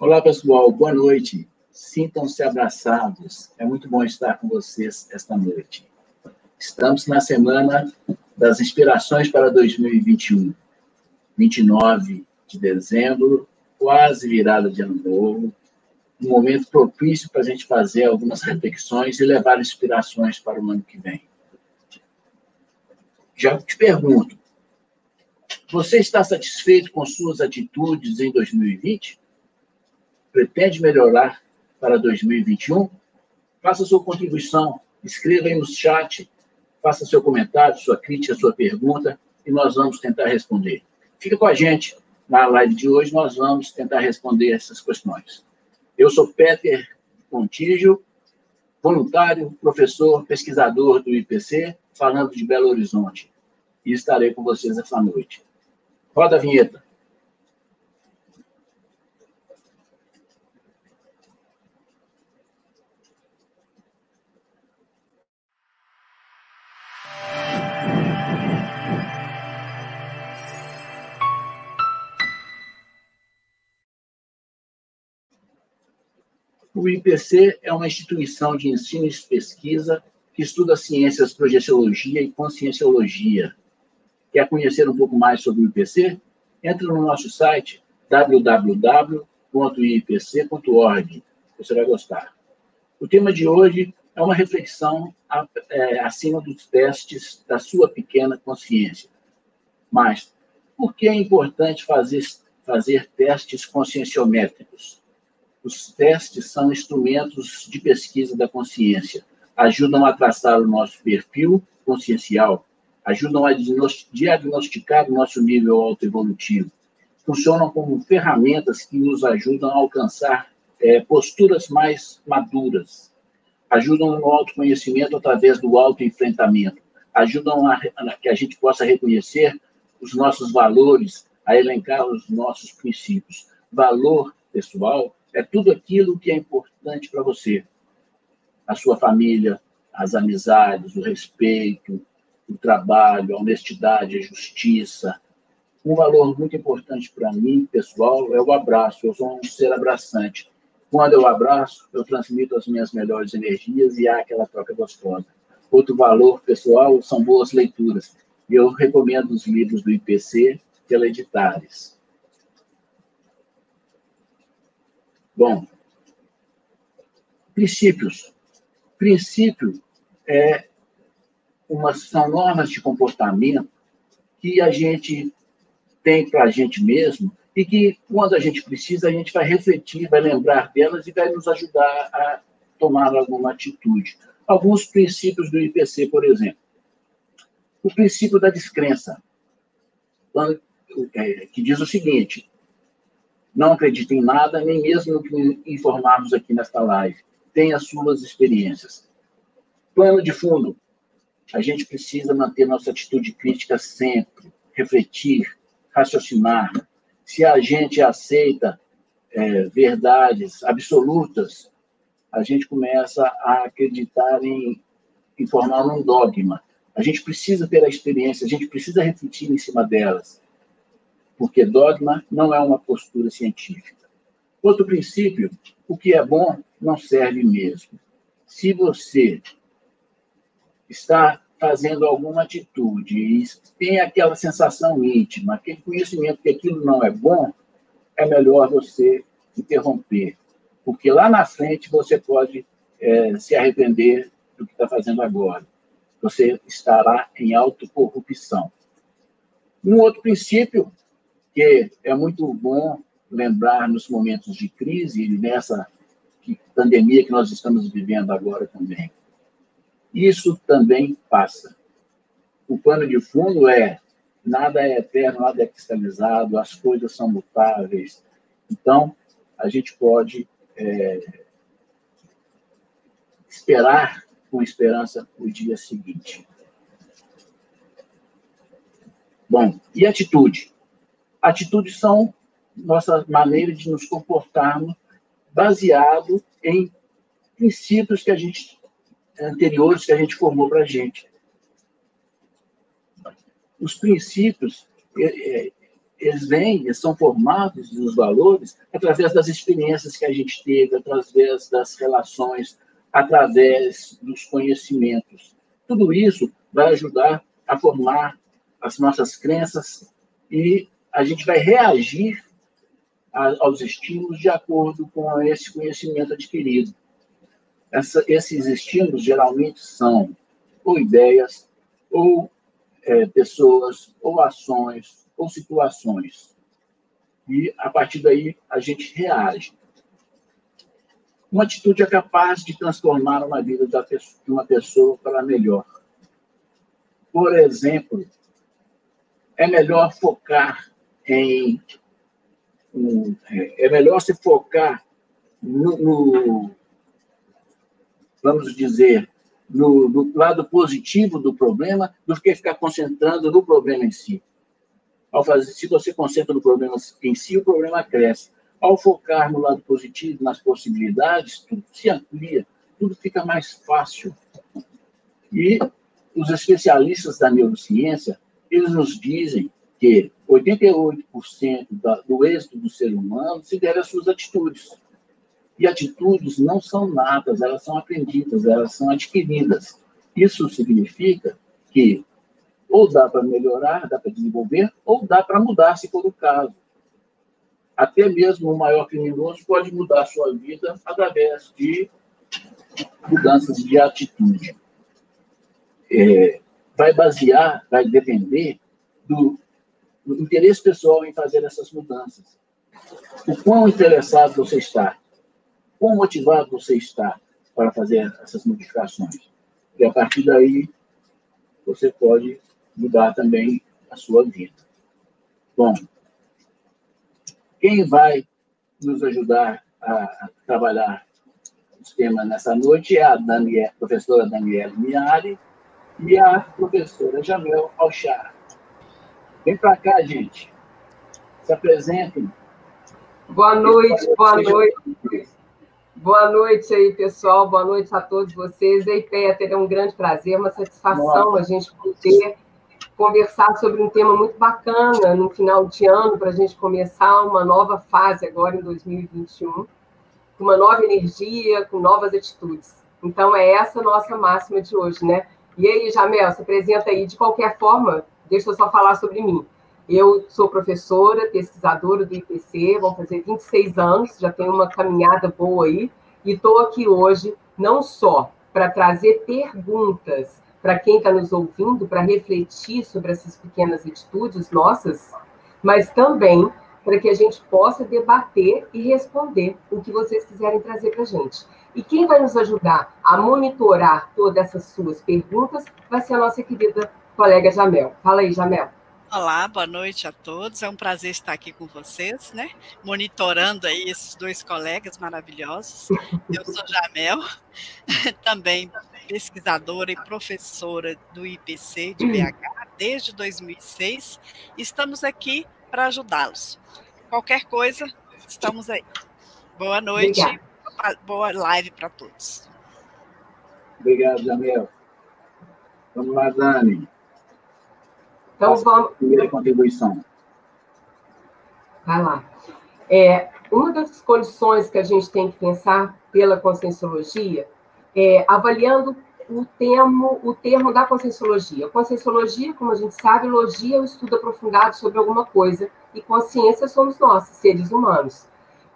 Olá, pessoal, boa noite. Sintam-se abraçados. É muito bom estar com vocês esta noite. Estamos na semana das inspirações para 2021. 29 de dezembro, quase virada de ano novo, um momento propício para a gente fazer algumas reflexões e levar inspirações para o ano que vem. Já te pergunto, você está satisfeito com suas atitudes em 2020? Pretende melhorar para 2021? Faça sua contribuição, escreva aí no chat, faça seu comentário, sua crítica, sua pergunta, e nós vamos tentar responder. Fica com a gente na live de hoje, nós vamos tentar responder essas questões. Eu sou Peter Contígio, voluntário, professor, pesquisador do IPC, falando de Belo Horizonte, e estarei com vocês essa noite. Roda a vinheta. O IPC é uma instituição de ensino e pesquisa que estuda ciências, projeciologia e conscienciologia. Quer conhecer um pouco mais sobre o IPC? Entre no nosso site www.ipc.org. Você vai gostar. O tema de hoje é uma reflexão é, acima dos testes da sua pequena consciência. Mas por que é importante fazer, fazer testes conscienciométricos? Os testes são instrumentos de pesquisa da consciência, ajudam a traçar o nosso perfil consciencial, ajudam a diagnosticar o nosso nível autoevolutivo, funcionam como ferramentas que nos ajudam a alcançar é, posturas mais maduras, ajudam no autoconhecimento através do autoenfrentamento, ajudam a, a que a gente possa reconhecer os nossos valores, a elencar os nossos princípios. Valor pessoal é tudo aquilo que é importante para você. A sua família, as amizades, o respeito, o trabalho, a honestidade, a justiça. Um valor muito importante para mim, pessoal, é o abraço. Eu sou um ser abraçante. Quando eu abraço, eu transmito as minhas melhores energias e há aquela troca gostosa. Outro valor pessoal são boas leituras. Eu recomendo os livros do IPC pela Bom, princípios. Princípio é uma, são normas de comportamento que a gente tem para a gente mesmo e que, quando a gente precisa, a gente vai refletir, vai lembrar delas e vai nos ajudar a tomar alguma atitude. Alguns princípios do IPC, por exemplo. O princípio da descrença, é, que diz o seguinte: não acredite em nada, nem mesmo no que informarmos aqui nesta live. Tenha suas experiências. Plano de fundo. A gente precisa manter nossa atitude crítica sempre, refletir, raciocinar. Se a gente aceita é, verdades absolutas, a gente começa a acreditar em, em formar um dogma. A gente precisa ter a experiência, a gente precisa refletir em cima delas porque dogma não é uma postura científica. Outro princípio, o que é bom não serve mesmo. Se você está fazendo alguma atitude e tem aquela sensação íntima, aquele conhecimento que aquilo não é bom, é melhor você interromper, porque lá na frente você pode é, se arrepender do que está fazendo agora. Você estará em autocorrupção. Um outro princípio que é muito bom lembrar nos momentos de crise e nessa pandemia que nós estamos vivendo agora também. Isso também passa. O pano de fundo é nada é eterno, nada é cristalizado, as coisas são mutáveis. Então, a gente pode é, esperar com esperança o dia seguinte. Bom, e atitude? Atitudes são nossa maneira de nos comportarmos baseado em princípios que a gente anteriores que a gente formou para a gente. Os princípios, eles vêm, eles são formados os valores através das experiências que a gente teve, através das relações, através dos conhecimentos. Tudo isso vai ajudar a formar as nossas crenças e a gente vai reagir aos estímulos de acordo com esse conhecimento adquirido. Essa, esses estímulos geralmente são ou ideias, ou é, pessoas, ou ações, ou situações. E, a partir daí, a gente reage. Uma atitude é capaz de transformar uma vida de uma pessoa para melhor. Por exemplo, é melhor focar em. É melhor se focar no, no vamos dizer, no, no, lado positivo do problema do que ficar concentrando no problema em si. Ao fazer, se você concentra no problema em si, o problema cresce. Ao focar no lado positivo, nas possibilidades, tudo se amplia, tudo fica mais fácil. E os especialistas da neurociência, eles nos dizem que 88% da, do êxito do ser humano se deve às suas atitudes. E atitudes não são natas, elas são aprendidas, elas são adquiridas. Isso significa que ou dá para melhorar, dá para desenvolver, ou dá para mudar, se for o caso. Até mesmo o maior criminoso pode mudar sua vida através de mudanças de atitude. É, vai basear, vai depender do interesse pessoal em fazer essas mudanças. O quão interessado você está quão motivado você está para fazer essas modificações. E a partir daí, você pode mudar também a sua vida. Bom, quem vai nos ajudar a, trabalhar os temas nessa noite é a Daniel, professora Daniela Miari e a professora Jamel Alchar. Vem para cá, gente. Se apresentem. Boa noite, boa noite. Boa noite aí, pessoal. Boa noite a todos vocês. Ei, Peter, é um grande prazer, uma satisfação a gente poder conversar sobre um tema muito bacana no final de ano, para a gente começar uma nova fase agora em 2021, com uma nova energia, com novas atitudes. Então, é essa a nossa máxima de hoje, né? E aí, Jamel, se apresenta aí de qualquer forma, deixa eu só falar sobre mim. Eu sou professora, pesquisadora do IPC, vão fazer 26 anos, já tenho uma caminhada boa aí, e estou aqui hoje não só para trazer perguntas para quem está nos ouvindo, para refletir sobre essas pequenas atitudes nossas, mas também para que a gente possa debater e responder o que vocês quiserem trazer para a gente. E quem vai nos ajudar a monitorar todas essas suas perguntas vai ser a nossa querida colega Jamel. Fala aí, Jamel. Olá, boa noite a todos. É um prazer estar aqui com vocês, né? Monitorando aí esses dois colegas maravilhosos. Eu sou Jamel, também pesquisadora e professora do IPC de BH desde 2006. Estamos aqui para ajudá-los. Qualquer coisa, estamos aí. Boa noite, Obrigada. boa live para todos. Obrigado, Jamel. Vamos lá, Dani. Então, vamos. Primeira contribuição. Vai lá. É, uma das condições que a gente tem que pensar pela conscienciologia é avaliando o termo, o termo da conscienciologia. Conscienciologia, como a gente sabe, logia é o estudo aprofundado sobre alguma coisa, e consciência somos nós, seres humanos.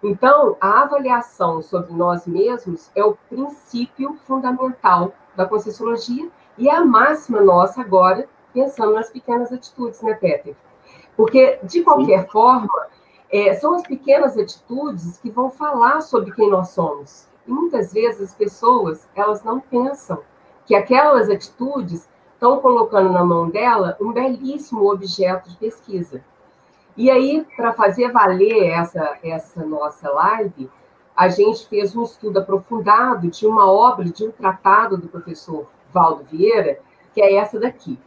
Então, a avaliação sobre nós mesmos é o princípio fundamental da conscienciologia e é a máxima nossa agora pensando nas pequenas atitudes, né, Peter? Porque, de qualquer Sim. forma, é, são as pequenas atitudes que vão falar sobre quem nós somos. E muitas vezes as pessoas, elas não pensam que aquelas atitudes estão colocando na mão dela um belíssimo objeto de pesquisa. E aí, para fazer valer essa, essa nossa live, a gente fez um estudo aprofundado de uma obra, de um tratado do professor Valdo Vieira, que é essa daqui.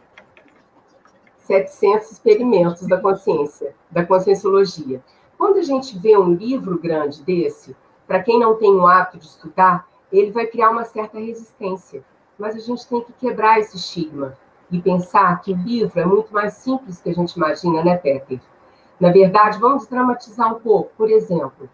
700 experimentos da consciência, da conscienciologia. Quando a gente vê um livro grande desse, para quem não tem o hábito de estudar, ele vai criar uma certa resistência. Mas a gente tem que quebrar esse estigma e pensar que o livro é muito mais simples que a gente imagina, né, Peter? Na verdade, vamos dramatizar um pouco. Por exemplo,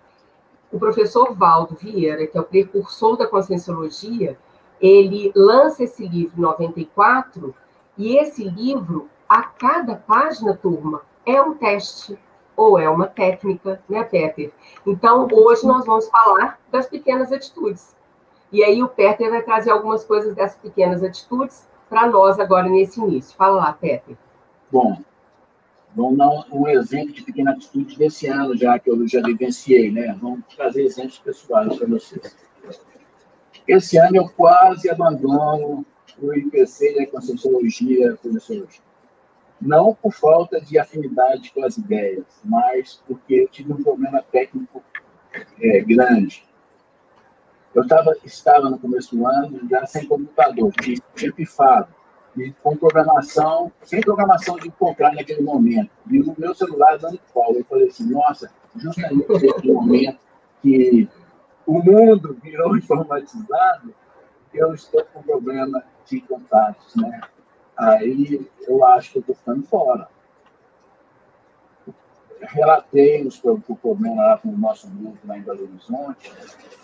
o professor Valdo Vieira, que é o precursor da Conscienciologia, ele lança esse livro em 94, e esse livro, a cada página, turma, é um teste ou é uma técnica, né, Peter? Então, hoje nós vamos falar das pequenas atitudes. E aí o Peter vai trazer algumas coisas dessas pequenas atitudes para nós agora nesse início. Fala lá, Peter. Bom, vamos dar um exemplo de pequena atitude desse ano já, que eu já vivenciei, né? Vamos trazer exemplos pessoais para vocês. Esse ano eu quase abandono o IPC da Conscienciologia e Conscienciologia. Não por falta de afinidade com as ideias, mas porque eu tive um problema técnico é, grande. Eu tava, estava no começo do ano já sem computador, tinha pifado e com programação, sem programação de encontrar naquele momento. E no meu celular dando pau. Eu falei assim, nossa, justamente nesse momento que o mundo virou informatizado, eu estou com problema de contatos, né? Aí eu acho que eu estou ficando fora. Relatei os, o problema lá com o nosso grupo lá em Belo Horizonte,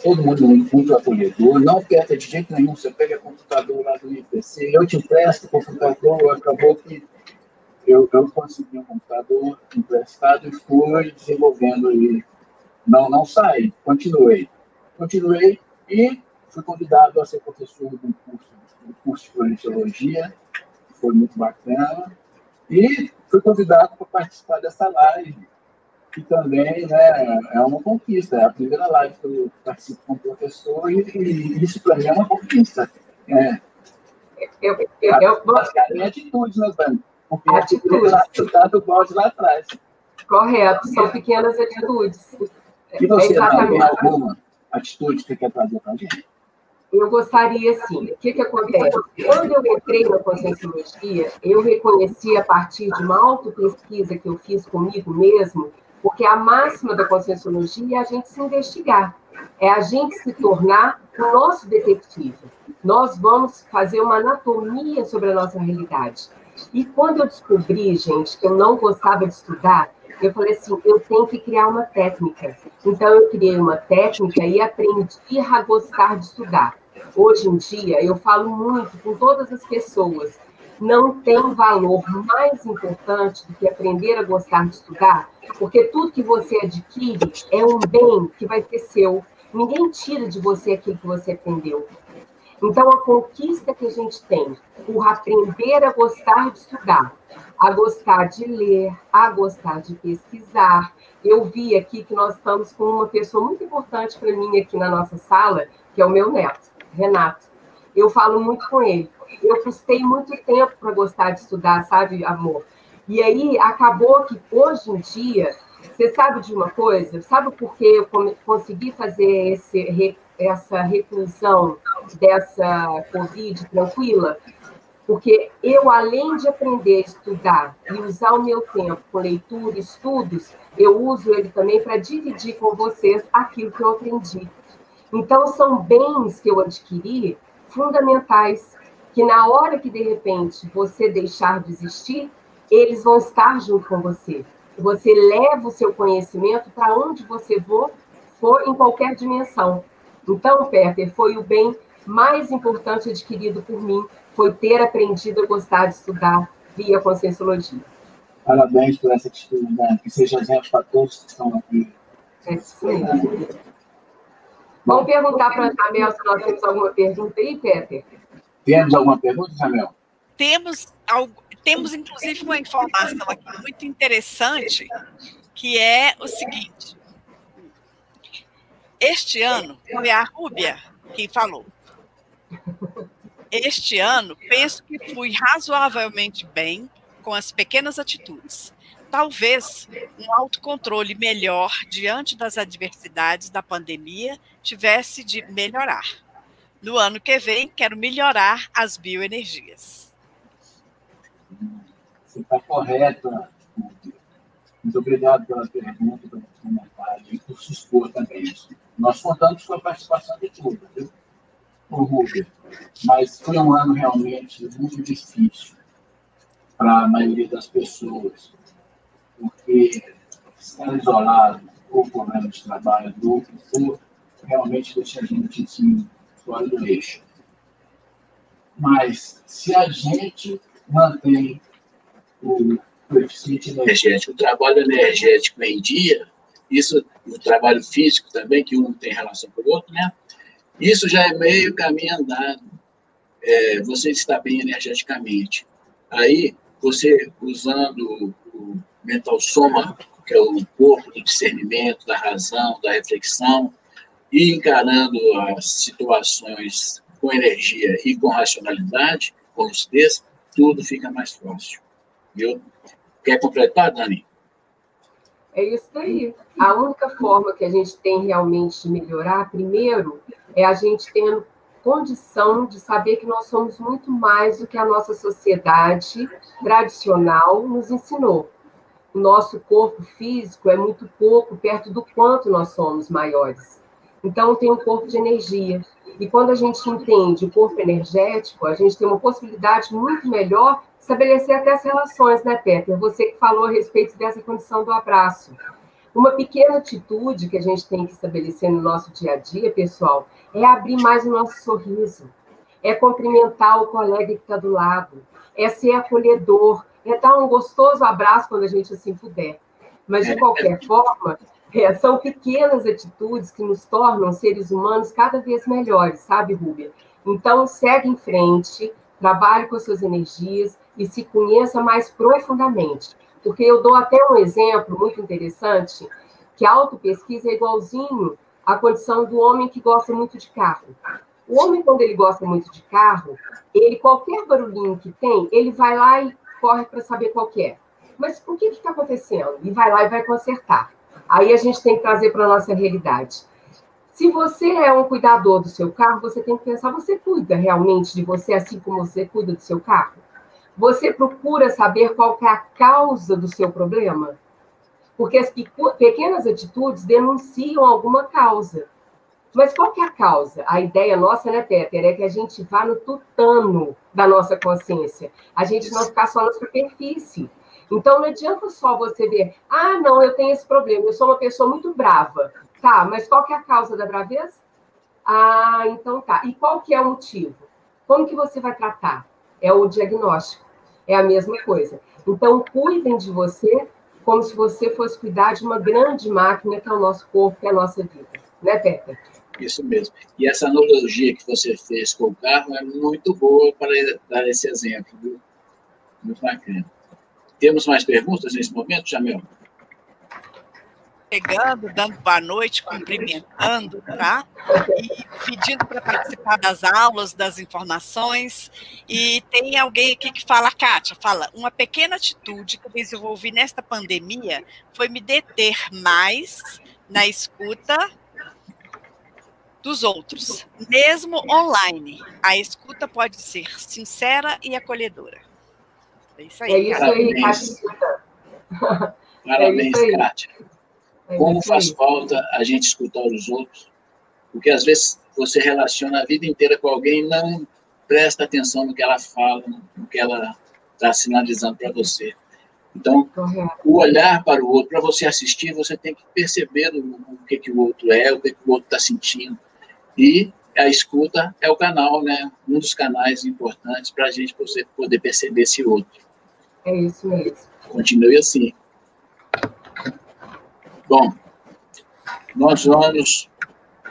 todo mundo muito acolhedor, não perca de jeito nenhum, você pega computador lá do IPC, eu te empresto o computador, acabou que eu, eu consegui um computador emprestado e fui desenvolvendo ele. Não, não saí, continuei. Continuei e fui convidado a ser professor de um curso, um curso de projeciologia, foi muito bacana, e fui convidado para participar dessa live, que também né, é uma conquista. É a primeira live que eu participo como professor e, e isso para mim é uma conquista. É, eu, eu, eu, basicamente, atitudes, né, Dani? Porque atitudes. atitudes. do bode lá atrás. Correto, são pequenas atitudes. E você, é exatamente. alguma atitude que quer trazer para a gente? Eu gostaria, assim, o que, que acontece? Quando eu entrei na Conscienciologia, eu reconheci a partir de uma autopesquisa que eu fiz comigo mesmo, porque a máxima da Conscienciologia é a gente se investigar, é a gente se tornar o nosso detetive. Nós vamos fazer uma anatomia sobre a nossa realidade. E quando eu descobri, gente, que eu não gostava de estudar, eu falei assim, eu tenho que criar uma técnica. Então, eu criei uma técnica e aprendi a gostar de estudar. Hoje em dia, eu falo muito com todas as pessoas, não tem valor mais importante do que aprender a gostar de estudar, porque tudo que você adquire é um bem que vai ser seu. Ninguém tira de você aquilo que você aprendeu. Então, a conquista que a gente tem por aprender a gostar de estudar, a gostar de ler, a gostar de pesquisar. Eu vi aqui que nós estamos com uma pessoa muito importante para mim aqui na nossa sala, que é o meu neto, Renato. Eu falo muito com ele. Eu custei muito tempo para gostar de estudar, sabe, amor? E aí acabou que hoje em dia, você sabe de uma coisa? Sabe por que eu consegui fazer esse essa reclusão dessa Covid tranquila, porque eu, além de aprender a estudar e usar o meu tempo com leitura estudos, eu uso ele também para dividir com vocês aquilo que eu aprendi. Então, são bens que eu adquiri fundamentais, que na hora que, de repente, você deixar de existir, eles vão estar junto com você. Você leva o seu conhecimento para onde você for, for em qualquer dimensão. Então, Peter, foi o bem mais importante adquirido por mim, foi ter aprendido a gostar de estudar via Conscienciologia. Parabéns por essa atitude, né? que seja exemplo para todos que estão aqui. É isso mesmo. Vamos perguntar para a Jamel se nós temos alguma pergunta aí, Peter? Temos alguma pergunta, Jamel? Temos, temos, inclusive, uma informação aqui muito interessante, que é o seguinte. Este ano, foi a Rúbia quem falou. Este ano, penso que fui razoavelmente bem com as pequenas atitudes. Talvez um autocontrole melhor diante das adversidades da pandemia tivesse de melhorar. No ano que vem, quero melhorar as bioenergias. Você está correto. Muito obrigado pela pergunta, pelo comentário e por se expor também. Nós contamos com a participação de tudo, viu? O Rubio. Mas foi um ano realmente muito difícil para a maioria das pessoas, porque estar isolado ou problema de trabalho do ou realmente deixa a gente assim, fora do eixo. Mas se a gente mantém o coeficiente energético, o trabalho energético em dia, isso, o trabalho físico também, que um tem relação com o outro, né? Isso já é meio caminho andado. É, você está bem energeticamente. Aí, você usando o mental soma, que é o corpo do discernimento, da razão, da reflexão, e encarando as situações com energia e com racionalidade, com lucidez, tudo fica mais fácil. Viu? Quer completar, Dani? É isso aí. A única forma que a gente tem realmente de melhorar, primeiro, é a gente tendo condição de saber que nós somos muito mais do que a nossa sociedade tradicional nos ensinou. O nosso corpo físico é muito pouco perto do quanto nós somos maiores. Então, tem um corpo de energia. E quando a gente entende o corpo energético, a gente tem uma possibilidade muito melhor de estabelecer até as relações, né, Peter? Você que falou a respeito dessa condição do abraço. Uma pequena atitude que a gente tem que estabelecer no nosso dia a dia, pessoal, é abrir mais o nosso sorriso, é cumprimentar o colega que está do lado, é ser acolhedor, é dar um gostoso abraço quando a gente assim puder. Mas, de qualquer forma, é, são pequenas atitudes que nos tornam seres humanos cada vez melhores, sabe, Rúbia? Então, segue em frente, trabalhe com as suas energias e se conheça mais profundamente. Porque eu dou até um exemplo muito interessante, que a autopesquisa é igualzinho à condição do homem que gosta muito de carro. O homem, quando ele gosta muito de carro, ele, qualquer barulhinho que tem, ele vai lá e corre para saber qual é. Mas o que está acontecendo? E vai lá e vai consertar. Aí a gente tem que trazer para a nossa realidade. Se você é um cuidador do seu carro, você tem que pensar: você cuida realmente de você assim como você cuida do seu carro? Você procura saber qual é a causa do seu problema? Porque as pequenas atitudes denunciam alguma causa. Mas qual que é a causa? A ideia nossa, né, Peter, é que a gente vá no tutano da nossa consciência. A gente não ficar só na superfície. Então, não adianta só você ver, ah, não, eu tenho esse problema, eu sou uma pessoa muito brava. Tá, mas qual que é a causa da braveza? Ah, então tá. E qual que é o motivo? Como que você vai tratar? É o diagnóstico. É a mesma coisa. Então, cuidem de você como se você fosse cuidar de uma grande máquina que é o nosso corpo, que é a nossa vida. Né, Pepe? Isso mesmo. E essa analogia que você fez com o carro é muito boa para dar esse exemplo. Viu? Muito bacana. Temos mais perguntas nesse momento, Jamel? Chegando, dando boa noite, cumprimentando, tá? E pedindo para participar das aulas, das informações. E tem alguém aqui que fala, Kátia, fala, uma pequena atitude que eu desenvolvi nesta pandemia foi me deter mais na escuta dos outros, mesmo online. A escuta pode ser sincera e acolhedora. É isso aí. É isso aí. Parabéns, é Kátia. É Como faz falta a gente escutar os outros, porque às vezes você relaciona a vida inteira com alguém e não presta atenção no que ela fala, no que ela está sinalizando para você. Então, o olhar para o outro, para você assistir, você tem que perceber o, o que, que o outro é, o que, que o outro está sentindo. E a escuta é o canal, né? Um dos canais importantes para a gente poder perceber esse outro. É isso mesmo. Continue assim. Bom, nós vamos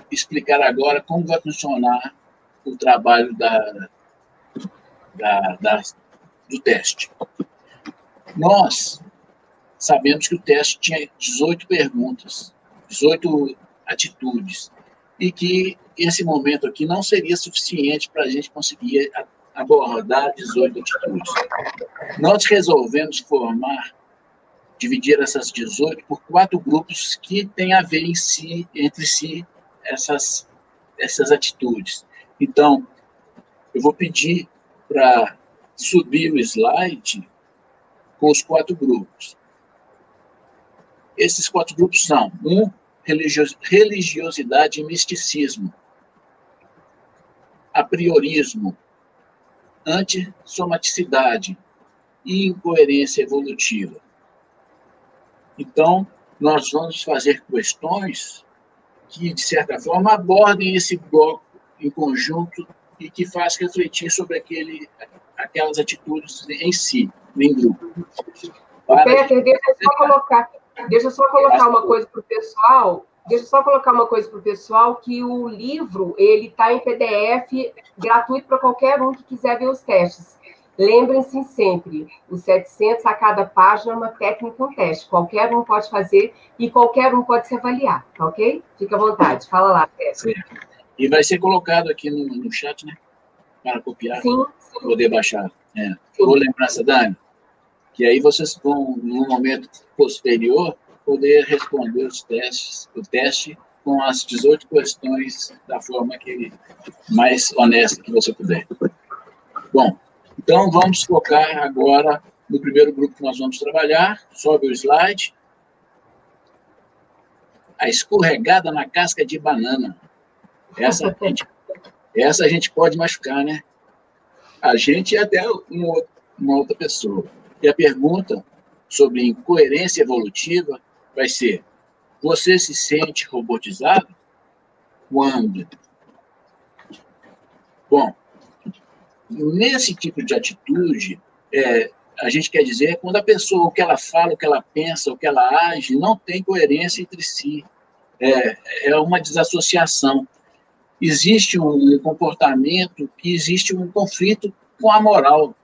explicar agora como vai funcionar o trabalho da, da, da, do teste. Nós sabemos que o teste tinha 18 perguntas, 18 atitudes, e que esse momento aqui não seria suficiente para a gente conseguir abordar 18 atitudes. Nós resolvemos formar, dividir essas 18 por quatro grupos que têm a ver em si, entre si, essas, essas atitudes. Então, eu vou pedir para subir o slide com os quatro grupos. Esses quatro grupos são: um, religiosidade e misticismo, apriorismo, antissomaticidade e incoerência evolutiva. Então, nós vamos fazer questões que, de certa forma, abordem esse bloco em conjunto e que faz refletir sobre aquele, aquelas atitudes em si, em grupo. Para... Peter, deixa eu só colocar, deixa eu só colocar uma coisa para o pessoal. Deixa eu só colocar uma coisa para o pessoal, que o livro ele está em PDF gratuito para qualquer um que quiser ver os testes. Lembrem-se sempre, os 700 a cada página é uma técnica, um teste. Qualquer um pode fazer e qualquer um pode se avaliar, tá ok? Fica à vontade, fala lá, Pedro. E vai ser colocado aqui no, no chat, né? Para copiar, sim, sim. poder baixar. É. Vou lembrar, Dani, que aí vocês vão, no momento posterior, poder responder os testes, o teste com as 18 questões da forma que mais honesta que você puder. Bom, então, vamos focar agora no primeiro grupo que nós vamos trabalhar. Sobe o slide. A escorregada na casca de banana. Essa a gente, essa a gente pode machucar, né? A gente e até uma, uma outra pessoa. E a pergunta sobre incoerência evolutiva vai ser: você se sente robotizado? Quando? Bom, Nesse tipo de atitude, é, a gente quer dizer quando a pessoa, o que ela fala, o que ela pensa, o que ela age, não tem coerência entre si. É, é uma desassociação. Existe um comportamento que existe um conflito com a moral.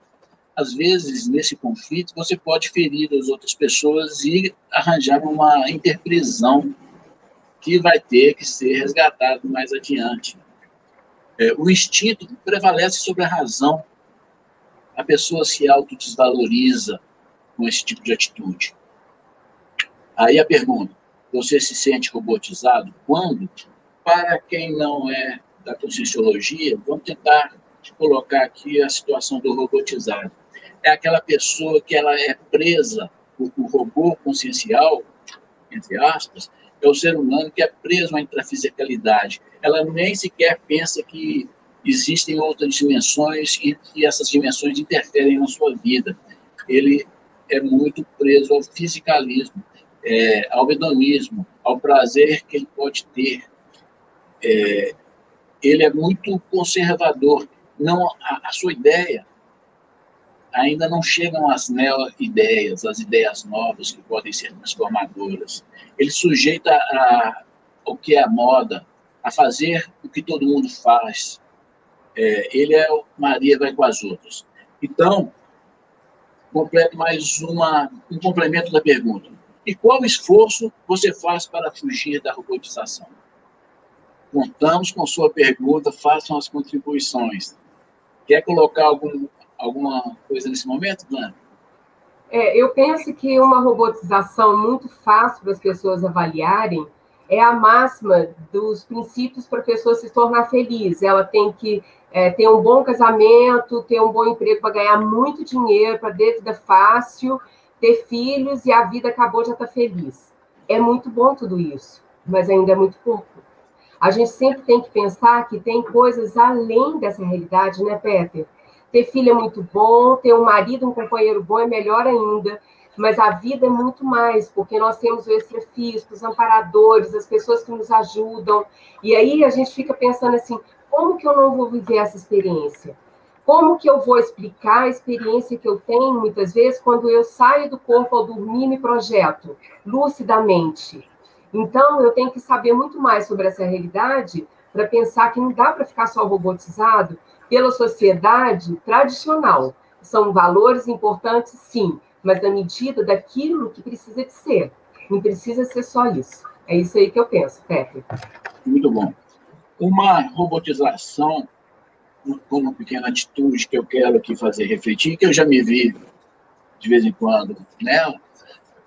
Às vezes, nesse conflito, você pode ferir as outras pessoas e arranjar uma interprisão que vai ter que ser resgatado mais adiante. É, o instinto prevalece sobre a razão. A pessoa se autodesvaloriza com esse tipo de atitude. Aí a pergunta: você se sente robotizado? Quando? Para quem não é da conscienciologia, vamos tentar colocar aqui a situação do robotizado. É aquela pessoa que ela é presa, o, o robô consciencial, entre aspas, é o ser humano que é preso à intrafisicalidade. Ela nem sequer pensa que existem outras dimensões e essas dimensões interferem na sua vida. Ele é muito preso ao fisicalismo, é, ao hedonismo, ao prazer que ele pode ter. É, ele é muito conservador. Não, a, a sua ideia ainda não chegam às neo-ideias, as ideias novas que podem ser transformadoras. Ele sujeita a, o que é a moda, a fazer o que todo mundo faz. É, ele é o Maria vai com as outras. Então, completo mais uma, um complemento da pergunta. E qual esforço você faz para fugir da robotização? Contamos com sua pergunta, façam as contribuições. Quer colocar algum, alguma coisa nesse momento, Dani? É, eu penso que uma robotização muito fácil para as pessoas avaliarem é a máxima dos princípios para a pessoa se tornar feliz. Ela tem que é, ter um bom casamento, ter um bom emprego para ganhar muito dinheiro, para ter vida fácil, ter filhos e a vida acabou já está feliz. É muito bom tudo isso, mas ainda é muito pouco. A gente sempre tem que pensar que tem coisas além dessa realidade, né, Peter? Ter filho é muito bom, ter um marido, um companheiro bom é melhor ainda, mas a vida é muito mais, porque nós temos o extrafísico, os amparadores, as pessoas que nos ajudam, e aí a gente fica pensando assim, como que eu não vou viver essa experiência? Como que eu vou explicar a experiência que eu tenho, muitas vezes, quando eu saio do corpo ao dormir e me projeto, lucidamente? Então, eu tenho que saber muito mais sobre essa realidade para pensar que não dá para ficar só robotizado, pela sociedade tradicional. São valores importantes, sim, mas na medida daquilo que precisa de ser. Não precisa ser só isso. É isso aí que eu penso, Pepe. Muito bom. Uma robotização, como pequena atitude que eu quero aqui fazer refletir, que eu já me vi de vez em quando nela,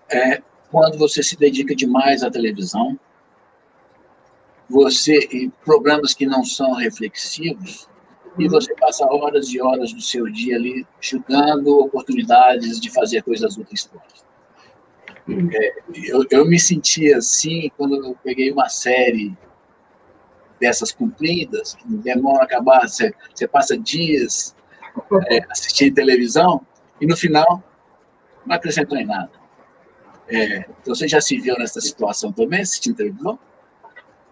é quando você se dedica demais à televisão, você e programas que não são reflexivos, e você passa horas e horas do seu dia ali chutando oportunidades de fazer coisas úteis. É, eu, eu me senti assim quando eu peguei uma série dessas cumpridas, que demora a acabar, você, você passa dias é, assistindo televisão e no final não acrescentou em nada. É, você já se viu nessa situação também, assistindo televisão?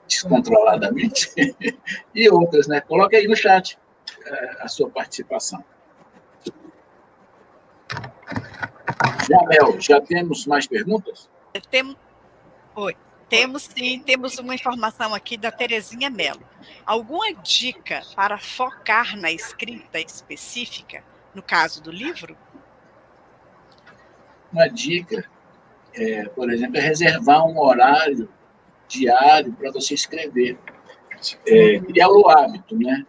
Descontroladamente? e outras, né? Coloque aí no chat a sua participação. Jamel, já temos mais perguntas? Tem... Oi. Temos sim, temos uma informação aqui da Terezinha Mello. Alguma dica para focar na escrita específica, no caso do livro? Uma dica, é, por exemplo, é reservar um horário diário para você escrever. É, criar o hábito, né?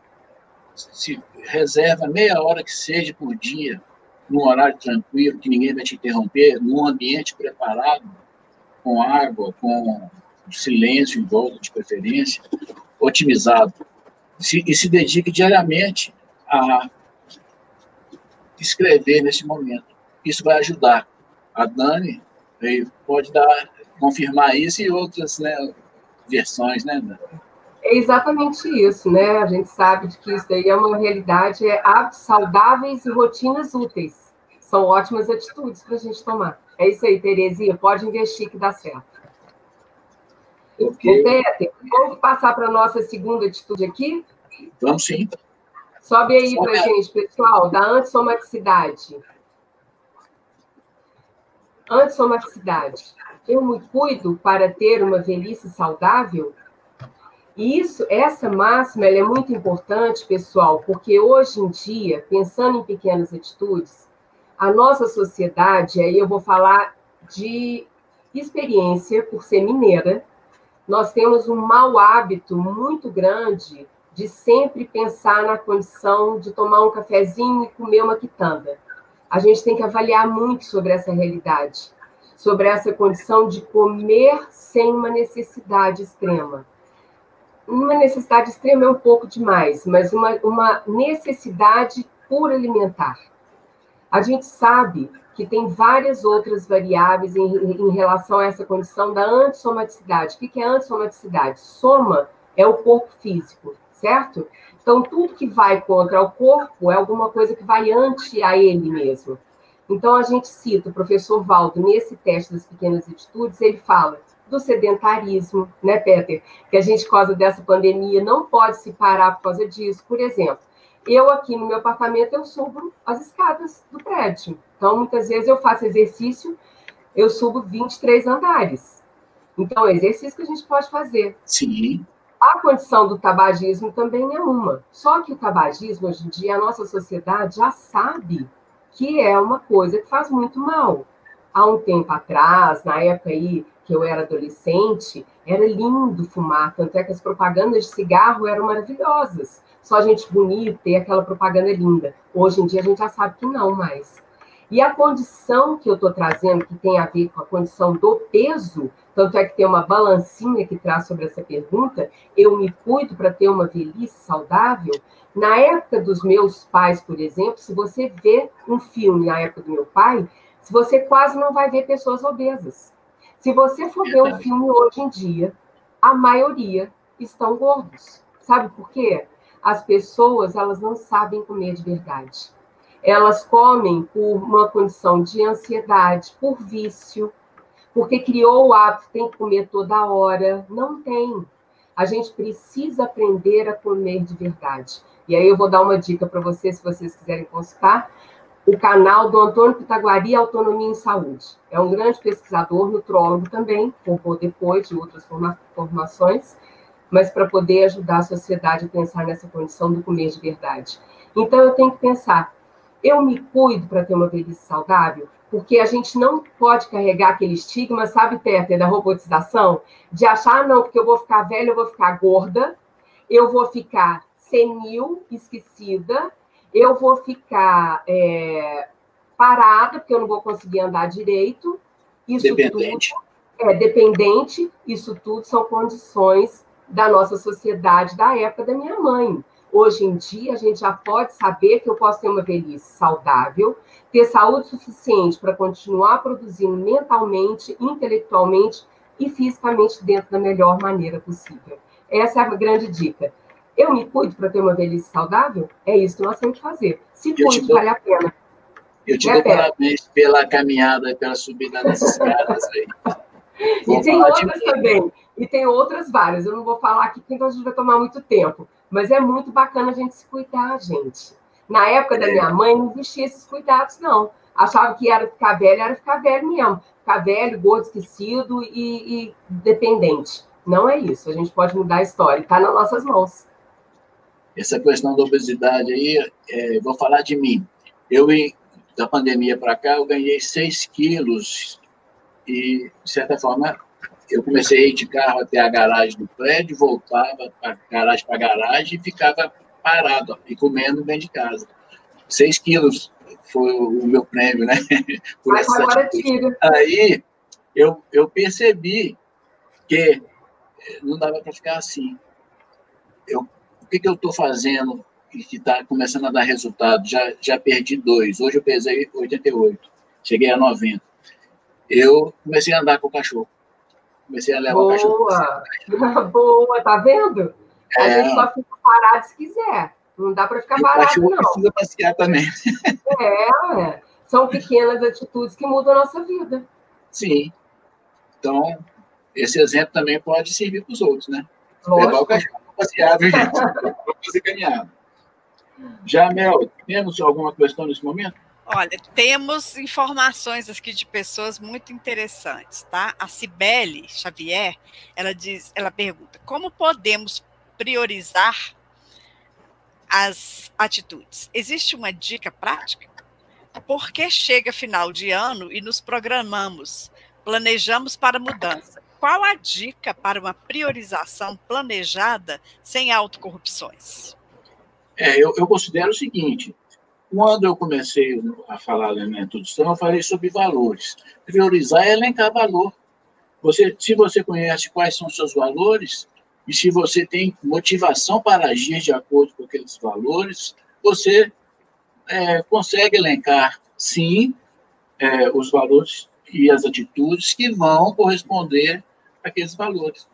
Se reserva meia hora que seja por dia, num horário tranquilo, que ninguém vai te interromper, num ambiente preparado, com água, com silêncio em volta, de preferência, otimizado. Se, e se dedique diariamente a escrever nesse momento. Isso vai ajudar. A Dani pode dar, confirmar isso e outras né, versões, né, Dani? É exatamente isso, né? A gente sabe de que isso daí é uma realidade, é hábitos saudáveis e rotinas úteis. São ótimas atitudes para a gente tomar. É isso aí, Terezinha, pode investir que dá certo. Okay. Peter, vamos passar para a nossa segunda atitude aqui? Vamos sim. Sobe aí para a gente, pessoal, da antissomaticidade. Antissomaticidade. Eu me cuido para ter uma velhice saudável? E isso, essa máxima é muito importante, pessoal, porque hoje em dia, pensando em pequenas atitudes, a nossa sociedade, aí eu vou falar de experiência por ser mineira, nós temos um mau hábito muito grande de sempre pensar na condição de tomar um cafezinho e comer uma quitanda. A gente tem que avaliar muito sobre essa realidade, sobre essa condição de comer sem uma necessidade extrema uma necessidade extrema é um pouco demais, mas uma, uma necessidade por alimentar. A gente sabe que tem várias outras variáveis em, em relação a essa condição da antissomaticidade. O que é antissomaticidade? Soma é o corpo físico, certo? Então, tudo que vai contra o corpo é alguma coisa que vai ante a ele mesmo. Então, a gente cita o professor Valdo nesse teste das pequenas atitudes, ele fala do sedentarismo, né, Peter? Que a gente, por causa dessa pandemia, não pode se parar por causa disso. Por exemplo, eu aqui no meu apartamento, eu subo as escadas do prédio. Então, muitas vezes eu faço exercício, eu subo 23 andares. Então, é exercício que a gente pode fazer. Sim. A condição do tabagismo também é uma. Só que o tabagismo, hoje em dia, a nossa sociedade já sabe que é uma coisa que faz muito mal. Há um tempo atrás, na época aí que eu era adolescente, era lindo fumar, tanto é que as propagandas de cigarro eram maravilhosas. Só gente bonita e aquela propaganda linda. Hoje em dia a gente já sabe que não mais. E a condição que eu estou trazendo, que tem a ver com a condição do peso, tanto é que tem uma balancinha que traz sobre essa pergunta, eu me cuido para ter uma velhice saudável. Na época dos meus pais, por exemplo, se você vê um filme na época do meu pai, você quase não vai ver pessoas obesas. Se você for ver um filme hoje em dia, a maioria estão gordos. Sabe por quê? As pessoas, elas não sabem comer de verdade. Elas comem por uma condição de ansiedade, por vício, porque criou o hábito, tem que comer toda hora. Não tem. A gente precisa aprender a comer de verdade. E aí eu vou dar uma dica para vocês, se vocês quiserem consultar o canal do Antônio Pitaguari Autonomia em Saúde. É um grande pesquisador, nutrólogo também, formou depois de outras forma formações, mas para poder ajudar a sociedade a pensar nessa condição do comer de verdade. Então, eu tenho que pensar, eu me cuido para ter uma velhice saudável? Porque a gente não pode carregar aquele estigma, sabe, Peter, da robotização, de achar, ah, não, porque eu vou ficar velha, eu vou ficar gorda, eu vou ficar senil, esquecida, eu vou ficar é, parada, porque eu não vou conseguir andar direito. Isso dependente. tudo é dependente, isso tudo são condições da nossa sociedade da época da minha mãe. Hoje em dia, a gente já pode saber que eu posso ter uma velhice saudável, ter saúde suficiente para continuar produzindo mentalmente, intelectualmente e fisicamente dentro da melhor maneira possível. Essa é a grande dica. Eu me cuido para ter uma velhice saudável? É isso que nós temos que fazer. Se cuide, vale a pena. Eu te é dou parabéns pela caminhada, pela subida das escadas aí. e tem outras também. E tem outras várias. Eu não vou falar aqui, porque então a gente vai tomar muito tempo. Mas é muito bacana a gente se cuidar, gente. Na época da é. minha mãe, não existia esses cuidados, não. Achava que era ficar velho, era ficar velho mesmo. Ficar velho, gordo, esquecido e, e dependente. Não é isso. A gente pode mudar a história. Está nas nossas mãos. Essa questão da obesidade aí, é, vou falar de mim. Eu, da pandemia para cá, eu ganhei 6 quilos e, de certa forma, eu comecei a ir de carro até a garagem do prédio, voltava para garagem para garagem e ficava parado ó, e comendo dentro de casa. 6 quilos foi o meu prêmio, né? Por Mas agora tira. Aí eu, eu percebi que não dava para ficar assim. Eu, que, que eu estou fazendo que está começando a dar resultado. Já, já perdi dois. Hoje eu pesei 88. Cheguei a 90. Eu comecei a andar com o cachorro. Comecei a levar Boa. o cachorro. Boa, tá vendo? A é... gente só fica parado se quiser. Não dá para ficar parado, não. precisa passear também. É, é, são pequenas atitudes que mudam a nossa vida. Sim. Então, esse exemplo também pode servir para os outros, né? Lógico. Levar o cachorro viu, gente? Para fazer caminhada. Jamel, temos alguma questão nesse momento? Olha, temos informações aqui de pessoas muito interessantes, tá? A Cibele Xavier, ela diz, ela pergunta: como podemos priorizar as atitudes? Existe uma dica prática? Porque chega final de ano e nos programamos, planejamos para mudança. Qual a dica para uma priorização planejada sem autocorrupções? É, eu, eu, considero o seguinte: quando eu comecei a falar da minha introdução, eu falei sobre valores. Priorizar é elencar valor. Você, se você conhece quais são os seus valores e se você tem motivação para agir de acordo com aqueles valores, você é, consegue elencar, sim, é, os valores e as atitudes que vão corresponder àqueles valores,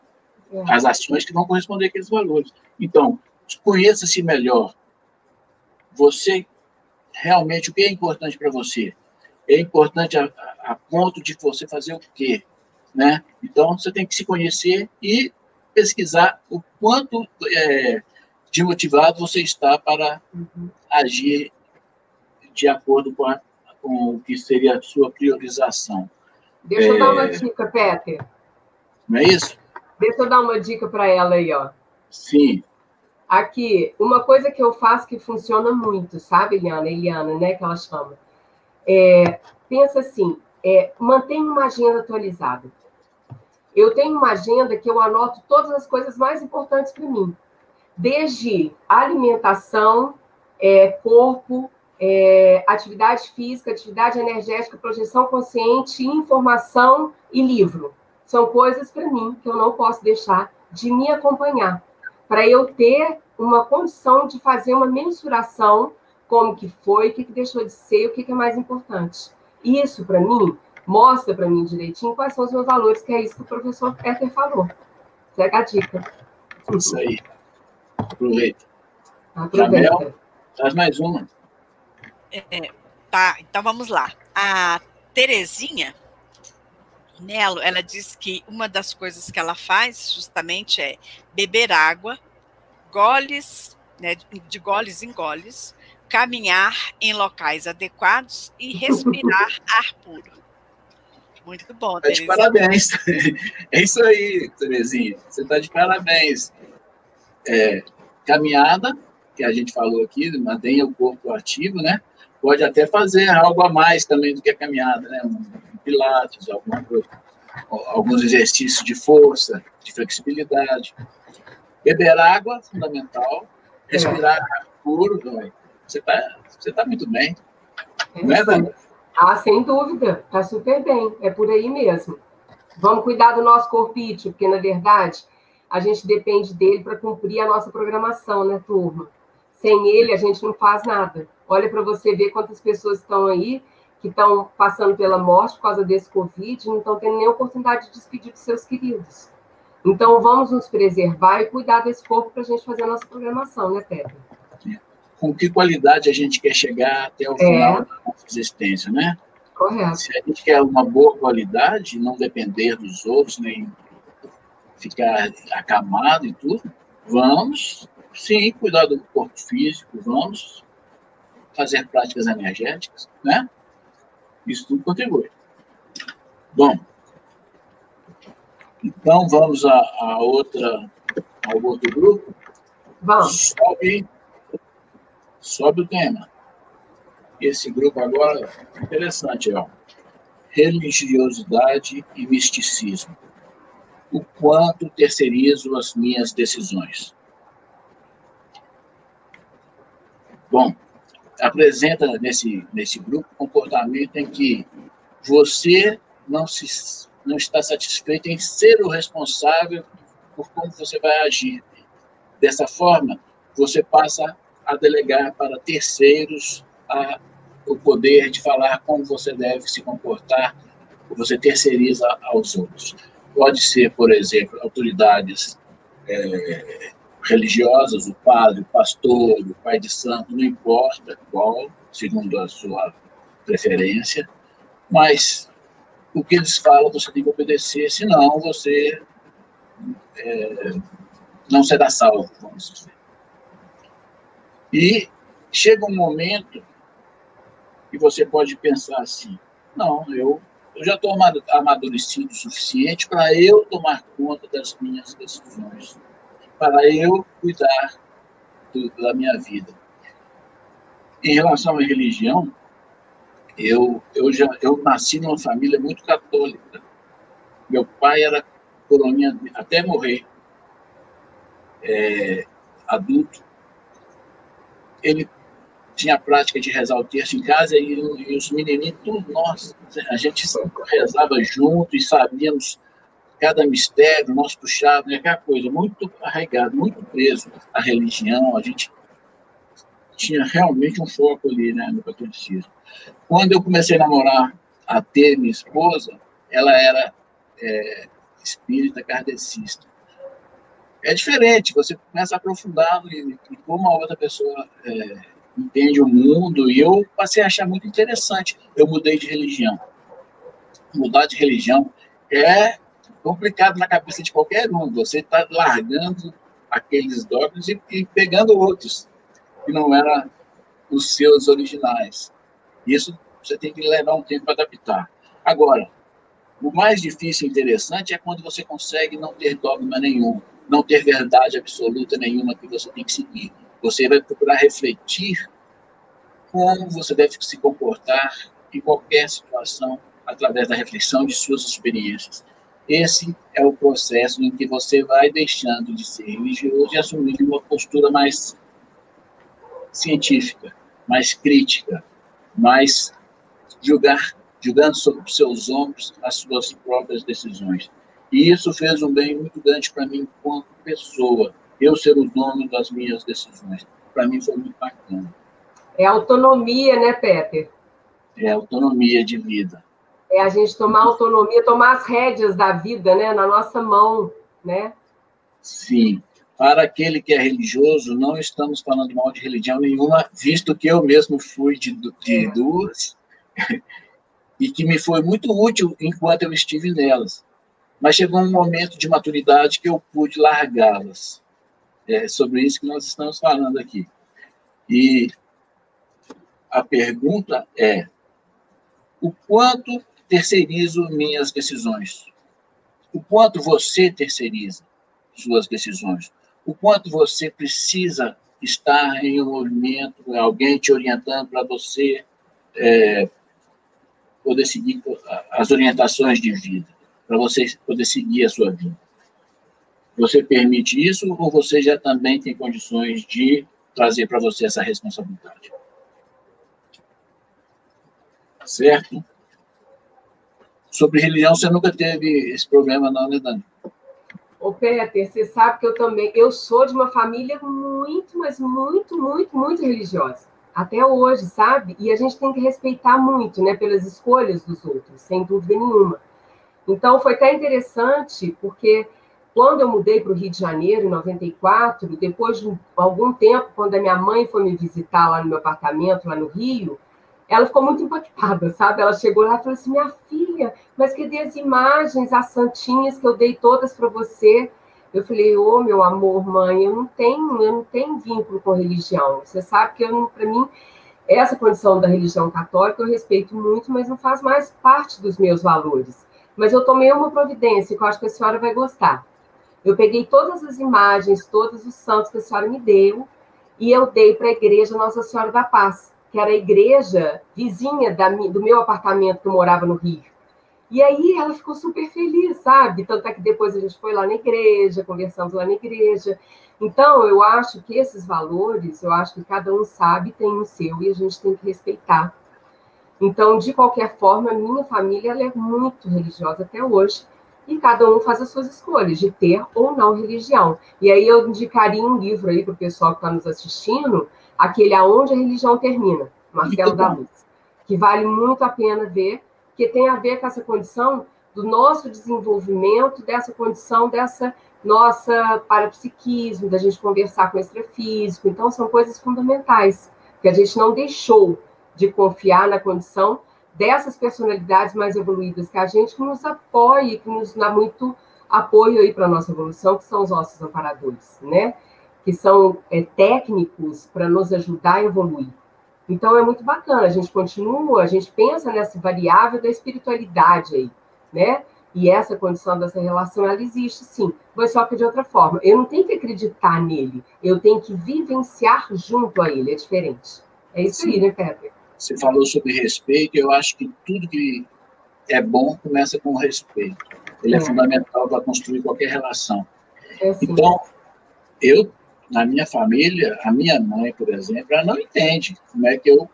é. as ações que vão corresponder àqueles valores. Então, conheça-se melhor. Você, realmente, o que é importante para você? É importante a, a, ponto de você fazer o quê? Né? Então, você tem que se conhecer e pesquisar o quanto é, de motivado você está para uhum. agir de acordo com, a, com, o que seria a sua priorização. Deixa eu dar uma é. dica, Peter. Não é isso? Deixa eu dar uma dica para ela aí, ó. Sim. Aqui, uma coisa que eu faço que funciona muito, sabe, Eliana? Eliana, né, que ela chama. É, pensa assim, é, mantenha uma agenda atualizada. Eu tenho uma agenda que eu anoto todas as coisas mais importantes para mim, desde alimentação, é, corpo, é, atividade física, atividade energética, projeção consciente, informação e livro. São coisas para mim que eu não posso deixar de me acompanhar para eu ter uma condição de fazer uma mensuração como que foi, o que, que deixou de ser, o que, que é mais importante. Isso, para mim, mostra para mim direitinho quais são os meus valores, que é isso que o professor Peter falou. Pega a dica. Isso aí. Aproveita. Aproveita. Jamel, traz mais uma. É, tá, então vamos lá. A Terezinha Nelo, ela diz que uma das coisas que ela faz justamente é beber água, goles, né, de goles em goles, caminhar em locais adequados e respirar ar puro. Muito bom, tá de parabéns. É isso aí, Terezinha. Você está de parabéns. É, caminhada, que a gente falou aqui, mantenha o corpo ativo, né? Pode até fazer algo a mais também do que a caminhada, né? Pilates, alguma coisa, alguns exercícios de força, de flexibilidade. Beber água, fundamental. Respirar é. puro, você está você tá muito bem. É não é, Dani? Ah, sem dúvida. Está super bem. É por aí mesmo. Vamos cuidar do nosso corpício, porque, na verdade, a gente depende dele para cumprir a nossa programação, né, turma? Sem ele, a gente não faz nada. Olha para você ver quantas pessoas estão aí que estão passando pela morte por causa desse Covid, não estão tendo nem oportunidade de despedir dos seus queridos. Então, vamos nos preservar e cuidar desse corpo para a gente fazer a nossa programação, né, Pedro? com que qualidade a gente quer chegar até o final é. da nossa existência, né? Correto. Se a gente quer uma boa qualidade, não depender dos outros, nem ficar acamado e tudo, vamos sim cuidar do corpo físico, vamos fazer práticas energéticas, né? Isso tudo contribui. Bom, então vamos a, a outra, ao outro grupo. Vamos. Sobe, sobe o tema. Esse grupo agora é interessante, ó. Religiosidade e misticismo. O quanto terceirizo as minhas decisões. Bom, apresenta nesse, nesse grupo comportamento em que você não, se, não está satisfeito em ser o responsável por como você vai agir. Dessa forma, você passa a delegar para terceiros a, o poder de falar como você deve se comportar, você terceiriza aos outros. Pode ser, por exemplo, autoridades é, religiosas, o padre, o pastor, o pai de santo, não importa qual, segundo a sua preferência, mas o que eles falam você tem que obedecer, senão você é, não será salvo, vamos dizer. E chega um momento que você pode pensar assim, não, eu, eu já estou amadurecido o suficiente para eu tomar conta das minhas decisões para eu cuidar do, da minha vida. Em relação à religião, eu, eu, já, eu nasci numa família muito católica. Meu pai era coroinha até morrer, é, adulto. Ele tinha a prática de rezar o terço em casa e, e os menininhos, tudo nós, a gente rezava junto e sabíamos cada mistério, nosso puxado, né, aquela coisa muito arraigado, muito preso à religião, a gente tinha realmente um foco ali né, no catolicismo. Quando eu comecei a namorar, a ter minha esposa, ela era é, espírita kardecista. É diferente, você começa a aprofundar em, em como a outra pessoa é, entende o mundo, e eu passei a achar muito interessante. Eu mudei de religião. Mudar de religião é complicado na cabeça de qualquer um. Você está largando aqueles dogmas e, e, pegando outros que não eram os seus originais. Isso você tem que levar um tempo para adaptar. Agora, o mais difícil e interessante é quando você consegue não ter dogma nenhum, não ter verdade absoluta nenhuma que você tem que seguir. Você vai procurar refletir como você deve se comportar em qualquer situação através da reflexão de suas experiências. Esse é o processo em que você vai deixando de ser religioso e assumindo uma postura mais científica, mais crítica, mais julgar, julgando sobre os seus ombros as suas próprias decisões. E isso fez um bem muito grande para mim enquanto pessoa, eu ser o dono das minhas decisões. Para mim foi muito bacana. É autonomia, né, Peter? É autonomia de vida é a gente tomar autonomia, tomar as rédeas da vida, né, na nossa mão, né? Sim. Para aquele que é religioso, não estamos falando mal de religião nenhuma, visto que eu mesmo fui de, de é. duas e que me foi muito útil enquanto eu estive nelas. Mas chegou um momento de maturidade que eu pude largá-las. É sobre isso que nós estamos falando aqui. E a pergunta é: o quanto terceirizo minhas decisões? O quanto você terceiriza suas decisões? O quanto você precisa estar em um movimento, alguém te orientando para você é, poder seguir as orientações de vida, para você poder seguir a sua vida? Você permite isso ou você já também tem condições de trazer para você essa responsabilidade? Certo? Sobre religião, você nunca teve esse problema, não, né, Dani? Ô, Peter, você sabe que eu também, eu sou de uma família muito, mas muito, muito, muito religiosa. Até hoje, sabe? E a gente tem que respeitar muito, né, pelas escolhas dos outros, sem dúvida nenhuma. Então, foi até interessante, porque Quando eu mudei para o Rio de Janeiro, em 94, depois de algum tempo, quando a minha mãe foi me visitar lá no meu apartamento, lá no Rio, ela ficou muito impactada, sabe? Ela chegou lá e falou assim: Minha filha, mas cadê as imagens, as santinhas que eu dei todas para você? Eu falei: Ô, oh, meu amor, mãe, eu não tenho, eu não tenho vínculo com religião. Você sabe que para mim essa condição da religião católica eu respeito muito, mas não faz mais parte dos meus valores. Mas eu tomei uma providência que eu acho que a senhora vai gostar. Eu peguei todas as imagens, todos os santos que a senhora me deu, e eu dei para a igreja Nossa Senhora da Paz, que era a igreja vizinha da, do meu apartamento que eu morava no Rio. E aí ela ficou super feliz, sabe? Tanto é que depois a gente foi lá na igreja, conversamos lá na igreja. Então, eu acho que esses valores, eu acho que cada um sabe, tem o seu, e a gente tem que respeitar. Então, de qualquer forma, a minha família ela é muito religiosa até hoje e cada um faz as suas escolhas de ter ou não religião. E aí eu indicaria um livro aí para o pessoal que está nos assistindo, aquele Aonde a Religião Termina, Marcelo da Luz, que vale muito a pena ver, que tem a ver com essa condição do nosso desenvolvimento, dessa condição, dessa nossa parapsiquismo, da gente conversar com o extrafísico. Então, são coisas fundamentais, que a gente não deixou de confiar na condição dessas personalidades mais evoluídas que a gente, que nos apoia, que nos dá muito apoio aí para a nossa evolução, que são os nossos amparadores, né? Que são é, técnicos para nos ajudar a evoluir. Então é muito bacana, a gente continua, a gente pensa nessa variável da espiritualidade aí, né? E essa condição dessa relação, ela existe sim, mas só que de outra forma. Eu não tenho que acreditar nele, eu tenho que vivenciar junto a ele, é diferente. É isso sim. aí, né, Pepe? Você falou sobre respeito, eu acho que tudo que é bom começa com respeito. Ele é, é fundamental para construir qualquer relação. É então, eu, na minha família, a minha mãe, por exemplo, ela não entende como é que eu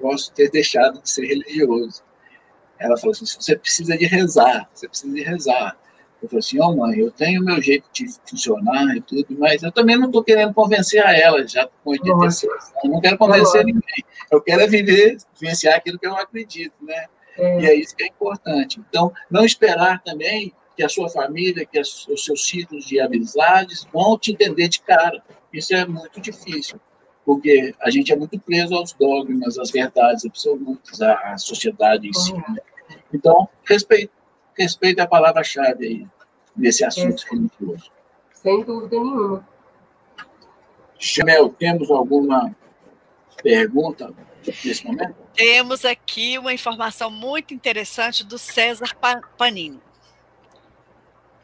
posso ter deixado de ser religioso. Ela falou assim: você precisa de rezar, você precisa de rezar. Eu falei assim, ó oh, mãe, eu tenho o meu jeito de funcionar e tudo, mas eu também não estou querendo convencer a ela, já com 86 anos. Eu não quero convencer Nossa. ninguém. Eu quero é viver, vivenciar aquilo que eu acredito, né? É. E é isso que é importante. Então, não esperar também que a sua família, que os seus ciclos de amizades vão te entender de cara. Isso é muito difícil, porque a gente é muito preso aos dogmas, às verdades absolutas, à sociedade em si. Né? Então, respeito respeito é a palavra-chave aí nesse assunto é, religioso. Sem dúvida nenhuma. Chamel, temos alguma pergunta nesse momento? Temos aqui uma informação muito interessante do César Panini.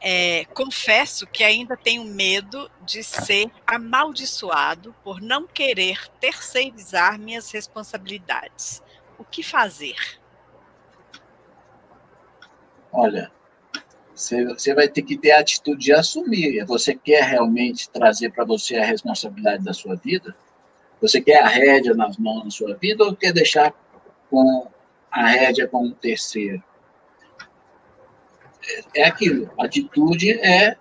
É, confesso que ainda tenho medo de ser amaldiçoado por não querer terceirizar minhas responsabilidades. O que fazer? olha, você, você vai ter que ter a atitude de assumir. Você quer realmente trazer para você a responsabilidade da sua vida? Você quer a rédea nas mãos da sua vida ou quer deixar com a rédea com um terceiro? É, aquilo. A atitude é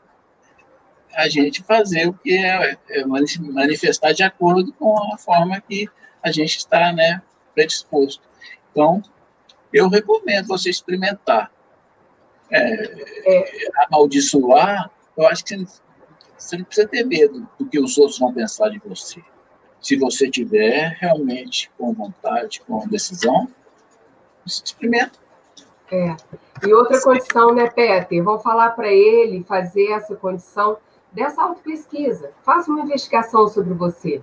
a gente fazer o que é, é manifestar de acordo com a forma que a gente está né, predisposto. Então, eu recomendo você experimentar é, é. amaldiçoar, eu acho que você não precisa ter medo do que os outros vão pensar de você. Se você tiver realmente com vontade, com decisão, experimenta. É. E outra condição, né, Peter? Vão falar para ele fazer essa condição dessa autopesquisa. Faça uma investigação sobre você.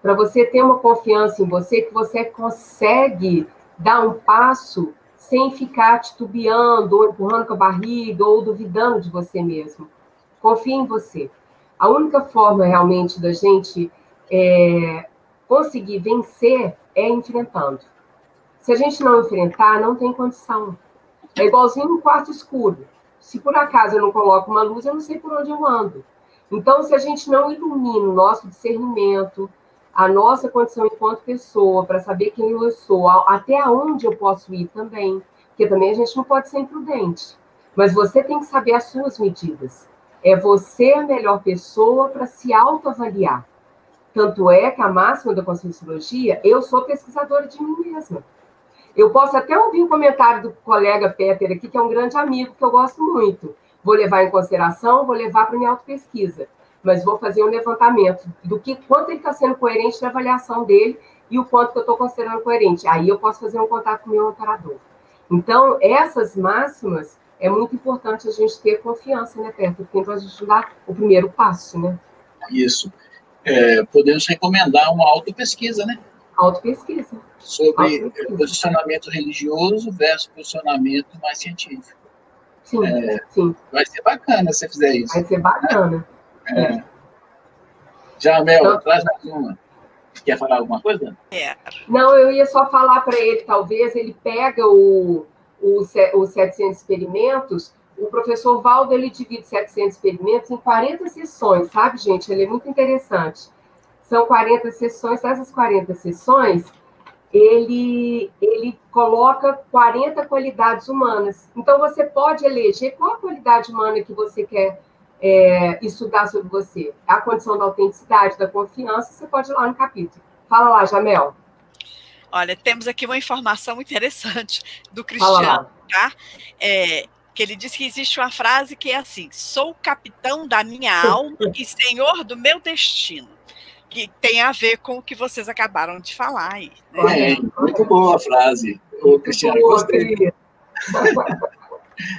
Para você ter uma confiança em você, que você consegue dar um passo sem ficar titubeando, ou empurrando com a barriga, ou duvidando de você mesmo. Confie em você. A única forma realmente da gente é, conseguir vencer é enfrentando. Se a gente não enfrentar, não tem condição. É igualzinho um quarto escuro. Se por acaso eu não coloco uma luz, eu não sei por onde eu ando. Então, se a gente não ilumina o nosso discernimento, a nossa condição enquanto pessoa, para saber quem eu sou, até onde eu posso ir também, porque também a gente não pode ser imprudente. Mas você tem que saber as suas medidas. É você a melhor pessoa para se autoavaliar. Tanto é que a máxima da Conscienciologia, eu sou pesquisadora de mim mesma. Eu posso até ouvir um comentário do colega Peter aqui, que é um grande amigo, que eu gosto muito. Vou levar em consideração, vou levar para minha autopesquisa, mas vou fazer um levantamento do que quanto ele está sendo coerente na avaliação dele e o quanto que eu estou considerando coerente. Aí eu posso fazer um contato com o meu operador. Então, essas máximas é muito importante a gente ter confiança, né, Perto? Porque então a gente dá o primeiro passo, né? Isso. É, podemos recomendar uma autopesquisa, né? Autopesquisa. Sobre Autopesquisa. posicionamento religioso versus posicionamento mais científico. Sim, é, sim. Vai ser bacana se você fizer isso. Vai ser bacana. É. é. Já, Mel, então, traz mais uma. Quer falar alguma coisa? É. Não, eu ia só falar para ele, talvez ele pega o, o, os 700 experimentos, o professor Valdo, ele divide 700 experimentos em 40 sessões, sabe, gente? Ele é muito interessante. São 40 sessões, essas 40 sessões, ele, ele coloca 40 qualidades humanas. Então, você pode eleger qual a qualidade humana que você quer é, estudar sobre você. A condição da autenticidade, da confiança, você pode ir lá no capítulo. Fala lá, Jamel. Olha, temos aqui uma informação interessante do Cristiano, tá? É, que ele diz que existe uma frase que é assim: sou capitão da minha alma e senhor do meu destino que tem a ver com o que vocês acabaram de falar aí. Né? É, muito boa a frase. O Cristiano, gostei.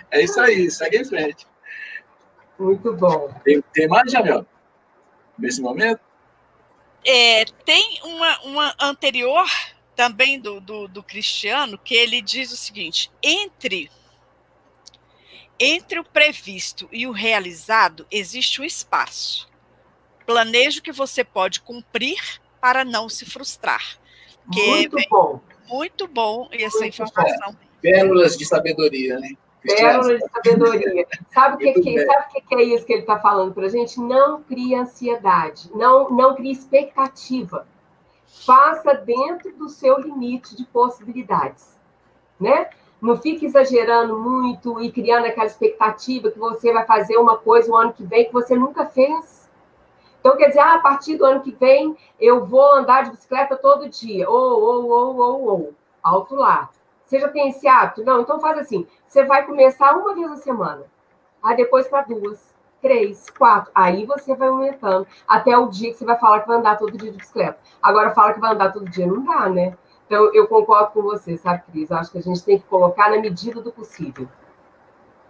é isso aí, segue em frente. Muito bom. Tem, tem mais, Jamel? Nesse momento? É, tem uma, uma anterior também do, do, do Cristiano, que ele diz o seguinte: entre entre o previsto e o realizado existe um espaço planejo que você pode cumprir para não se frustrar. Que muito bom. Muito bom essa muito informação. Bom. Pérolas de sabedoria, né? Pérolas de sabedoria. Sabe o que, que, sabe que, que é isso que ele está falando para a gente? Não crie ansiedade, não, não crie expectativa. Faça dentro do seu limite de possibilidades, né? Não fique exagerando muito e criando aquela expectativa que você vai fazer uma coisa o ano que vem que você nunca fez então, quer dizer, ah, a partir do ano que vem, eu vou andar de bicicleta todo dia. Ou, ou, ou, ou, ou. Alto lá. Você já tem esse hábito? Não, então faz assim. Você vai começar uma vez a semana. Aí depois para duas, três, quatro. Aí você vai aumentando. Até o dia que você vai falar que vai andar todo dia de bicicleta. Agora, fala que vai andar todo dia, não dá, né? Então, eu concordo com você, sabe, Cris? Acho que a gente tem que colocar na medida do possível.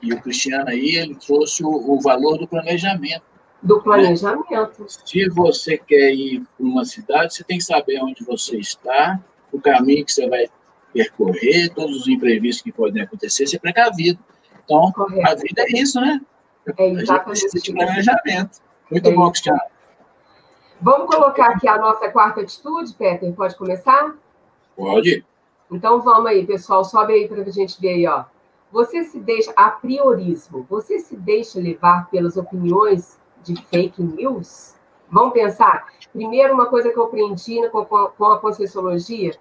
E o Cristiano aí, ele trouxe o, o valor do planejamento do planejamento. Se você quer ir para uma cidade, você tem que saber onde você está, o caminho que você vai percorrer, todos os imprevistos que podem acontecer, ser precavido. Então, Correto. a vida é isso, né? É exatamente. A de planejamento. Muito é bom, Cristiano. Vamos colocar aqui a nossa quarta atitude, Peter? Pode começar? Pode. Então vamos aí, pessoal. Sobe aí para a gente ver aí, ó. Você se deixa, a priorismo, você se deixa levar pelas opiniões de fake news? Vamos pensar? Primeiro, uma coisa que eu aprendi com, a Conscienciologia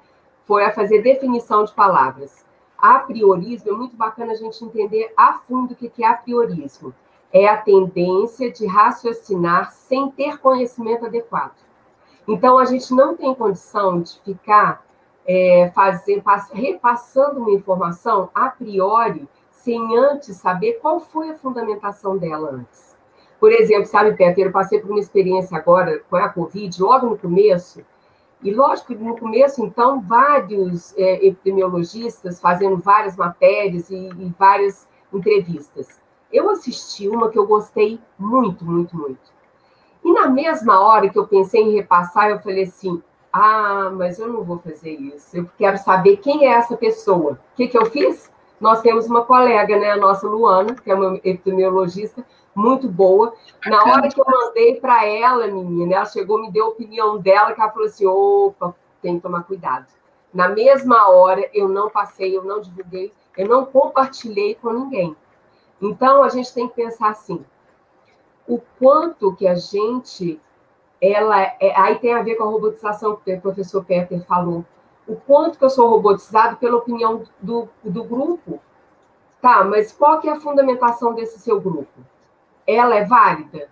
foi a fazer definição de palavras. A priorismo é muito bacana a gente entender a fundo o que é a priorismo. É a tendência de raciocinar sem ter conhecimento adequado. Então, a gente não tem condição de ficar é, fazer, repassando uma informação a priori, sem antes saber qual foi a fundamentação dela antes. Por exemplo, sabe, Peter, eu passei por uma experiência agora com a Covid, logo no começo, e lógico que no começo, então, vários é, epidemiologistas fazendo várias matérias e, e várias entrevistas. Eu assisti uma que eu gostei muito, muito, muito. E na mesma hora que eu pensei em repassar, eu falei assim: ah, mas eu não vou fazer isso. Eu quero saber quem é essa pessoa. O que, que eu fiz? Nós temos uma colega, né, a nossa Luana, que é uma epidemiologista, muito boa. Na hora que eu mandei para ela, menina, ela chegou, me deu a opinião dela, que ela falou assim: opa, tem que tomar cuidado. Na mesma hora, eu não passei, eu não divulguei, eu não compartilhei com ninguém. Então, a gente tem que pensar assim: o quanto que a gente. Ela, é, aí tem a ver com a robotização que o professor Peter falou. O quanto que eu sou robotizado pela opinião do, do grupo. Tá, mas qual que é a fundamentação desse seu grupo? Ela é válida?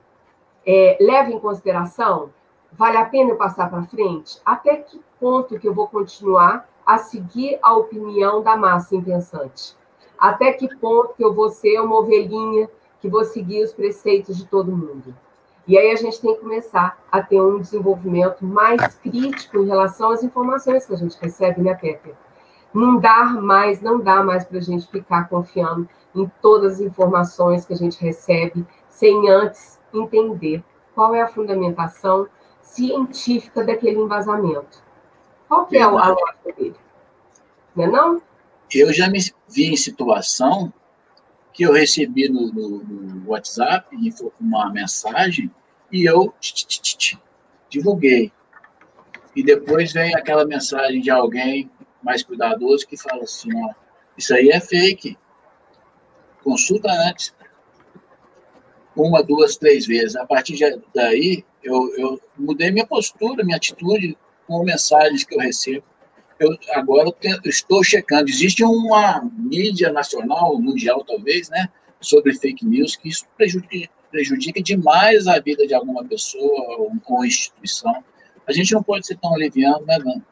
É, leva em consideração? Vale a pena eu passar para frente? Até que ponto que eu vou continuar a seguir a opinião da massa impensante? Até que ponto que eu vou ser uma ovelhinha que vou seguir os preceitos de todo mundo. E aí a gente tem que começar a ter um desenvolvimento mais crítico em relação às informações que a gente recebe, né, Pepe? Não dá mais, não dá mais para a gente ficar confiando em todas as informações que a gente recebe sem antes entender qual é a fundamentação científica daquele embasamento. Qual que é a lógica dele? Não é não? Eu já me vi em situação que eu recebi no, no, no WhatsApp uma mensagem e eu divulguei. E depois vem aquela mensagem de alguém mais cuidadoso que fala assim, ó, isso aí é fake. Consulta antes. Uma, duas, três vezes. A partir daí, eu, eu mudei minha postura, minha atitude com mensagens que eu recebo eu agora eu estou checando. Existe uma mídia nacional, mundial talvez, né, sobre fake news, que isso prejudica, prejudica demais a vida de alguma pessoa ou, ou instituição. A gente não pode ser tão aliviano, né, não?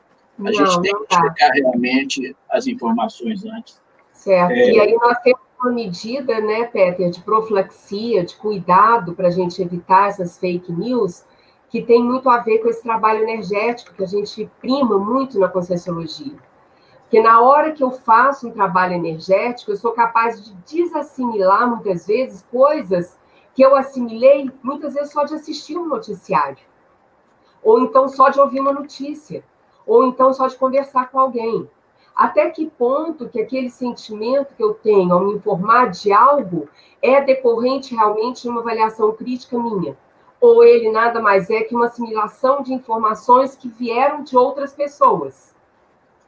A não, gente tem que checar realmente as informações antes. Certo. É... E aí nós temos uma medida, né, Peter, de profilaxia, de cuidado para a gente evitar essas fake news, que tem muito a ver com esse trabalho energético que a gente prima muito na Conscienciologia. Porque na hora que eu faço um trabalho energético, eu sou capaz de desassimilar muitas vezes coisas que eu assimilei muitas vezes só de assistir um noticiário, ou então só de ouvir uma notícia, ou então só de conversar com alguém. Até que ponto que aquele sentimento que eu tenho ao me informar de algo é decorrente realmente de uma avaliação crítica minha? ou ele nada mais é que uma assimilação de informações que vieram de outras pessoas.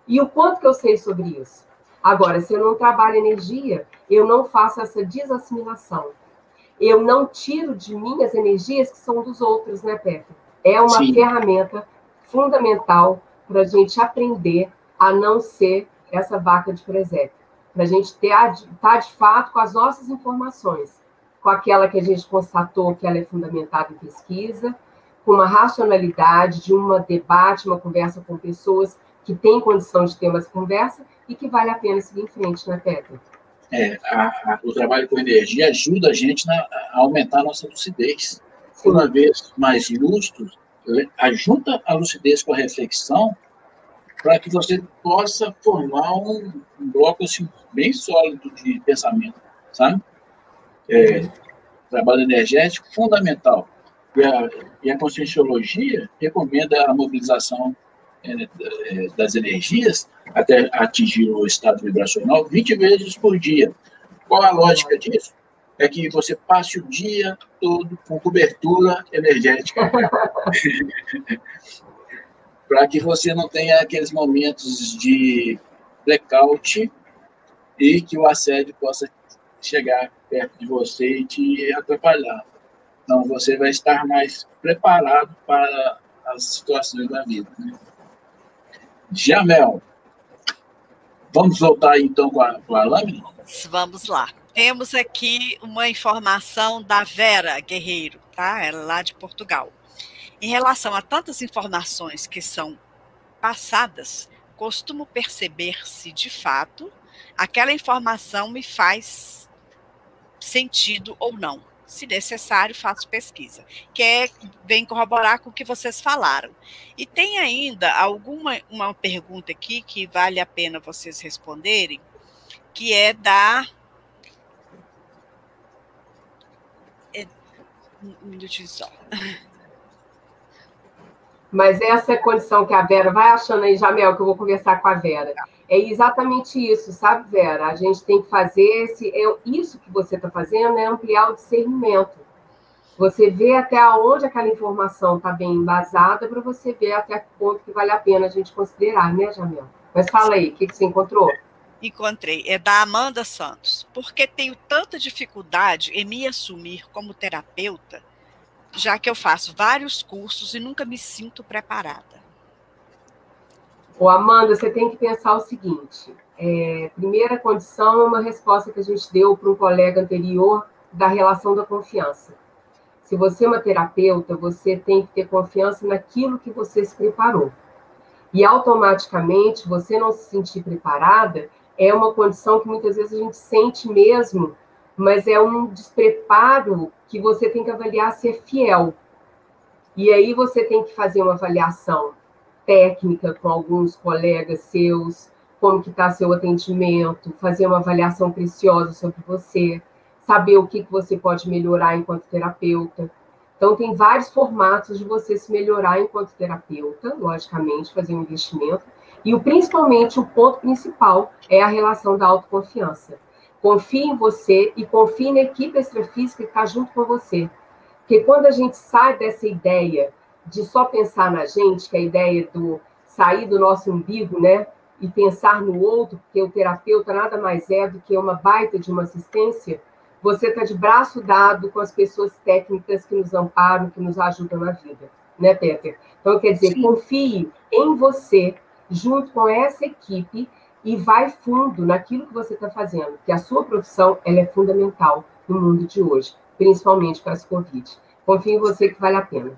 E o quanto que eu sei sobre isso? Agora, se eu não trabalho energia, eu não faço essa desassimilação. Eu não tiro de mim as energias que são dos outros, né, Pepe? É uma Sim. ferramenta fundamental para a gente aprender a não ser essa vaca de presépio. Para a gente estar tá, de fato com as nossas informações com aquela que a gente constatou que ela é fundamentada em pesquisa, com uma racionalidade de um debate, uma conversa com pessoas que têm condição de ter uma conversa e que vale a pena seguir em frente, né, Petra? É, a, a, o trabalho com energia ajuda a gente na, a aumentar a nossa lucidez. Sim. Uma vez mais lúcidos, ajuda a lucidez com a reflexão para que você possa formar um, um bloco assim, bem sólido de pensamento, sabe? é, trabalho energético fundamental. E a, e a conscienciologia recomenda a mobilização é, é das energias até atingir o estado vibracional 20 vezes por dia. Qual a lógica disso? É que você passe o dia todo com cobertura energética. Para que você não tenha aqueles momentos de blackout e que o assédio possa chegar perto de você e te atrapalhar. Então, você vai estar mais preparado para as situações da vida. Né? Jamel, vamos voltar então com a, com a lâmina? Vamos lá. Temos aqui uma informação da Vera Guerreiro, tá? Ela é lá de Portugal. Em relação a tantas informações que são passadas, costumo perceber se de fato aquela informação me faz sentido ou não. Se necessário, faço pesquisa. Que é, vem corroborar com o que vocês falaram. E tem ainda alguma uma pergunta aqui que vale a pena vocês responderem, que é da. É, um minutinho só. Mas essa é a condição que a Vera vai achando aí, Jamel, que eu vou conversar com a Vera. É exatamente isso, sabe, Vera? A gente tem que fazer esse. É, isso que você está fazendo é ampliar o discernimento. Você vê até onde aquela informação está bem embasada para você ver até que ponto que vale a pena a gente considerar, né, Jamel? Mas fala aí, o que, que você encontrou? Encontrei, é da Amanda Santos. Porque tenho tanta dificuldade em me assumir como terapeuta, já que eu faço vários cursos e nunca me sinto preparada. Ô, Amanda, você tem que pensar o seguinte: é, primeira condição é uma resposta que a gente deu para um colega anterior da relação da confiança. Se você é uma terapeuta, você tem que ter confiança naquilo que você se preparou. E automaticamente você não se sentir preparada é uma condição que muitas vezes a gente sente mesmo mas é um despreparo que você tem que avaliar se é fiel. E aí você tem que fazer uma avaliação técnica com alguns colegas seus, como que está seu atendimento, fazer uma avaliação preciosa sobre você, saber o que, que você pode melhorar enquanto terapeuta. Então, tem vários formatos de você se melhorar enquanto terapeuta, logicamente, fazer um investimento. E principalmente o ponto principal é a relação da autoconfiança. Confie em você e confie na equipe extrafísica que está junto com você. Porque quando a gente sai dessa ideia de só pensar na gente, que é a ideia do sair do nosso umbigo, né? E pensar no outro, porque o terapeuta nada mais é do que uma baita de uma assistência, você está de braço dado com as pessoas técnicas que nos amparam, que nos ajudam na vida, né, Peter? Então, quer dizer, Sim. confie em você, junto com essa equipe, e vai fundo naquilo que você está fazendo, que a sua profissão ela é fundamental no mundo de hoje, principalmente para esse Covid. Confie em você que vale a pena.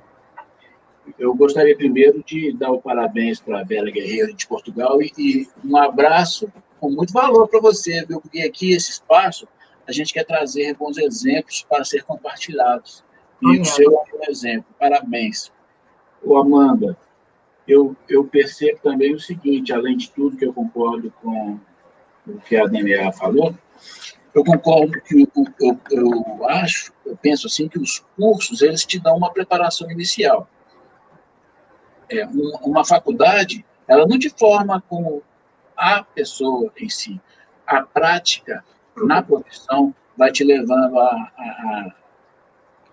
Eu gostaria primeiro de dar o parabéns para a Bela Guerreiro de Portugal e, e um abraço com muito valor para você, viu? porque aqui esse espaço a gente quer trazer bons exemplos para ser compartilhados. E o seu é um exemplo. Parabéns. O Amanda, eu, eu percebo também o seguinte, além de tudo que eu concordo com o que a Daniela falou, eu concordo que eu, eu, eu acho, eu penso assim, que os cursos, eles te dão uma preparação inicial. É, uma, uma faculdade, ela não te forma como a pessoa em si. A prática na profissão vai te levando a, a,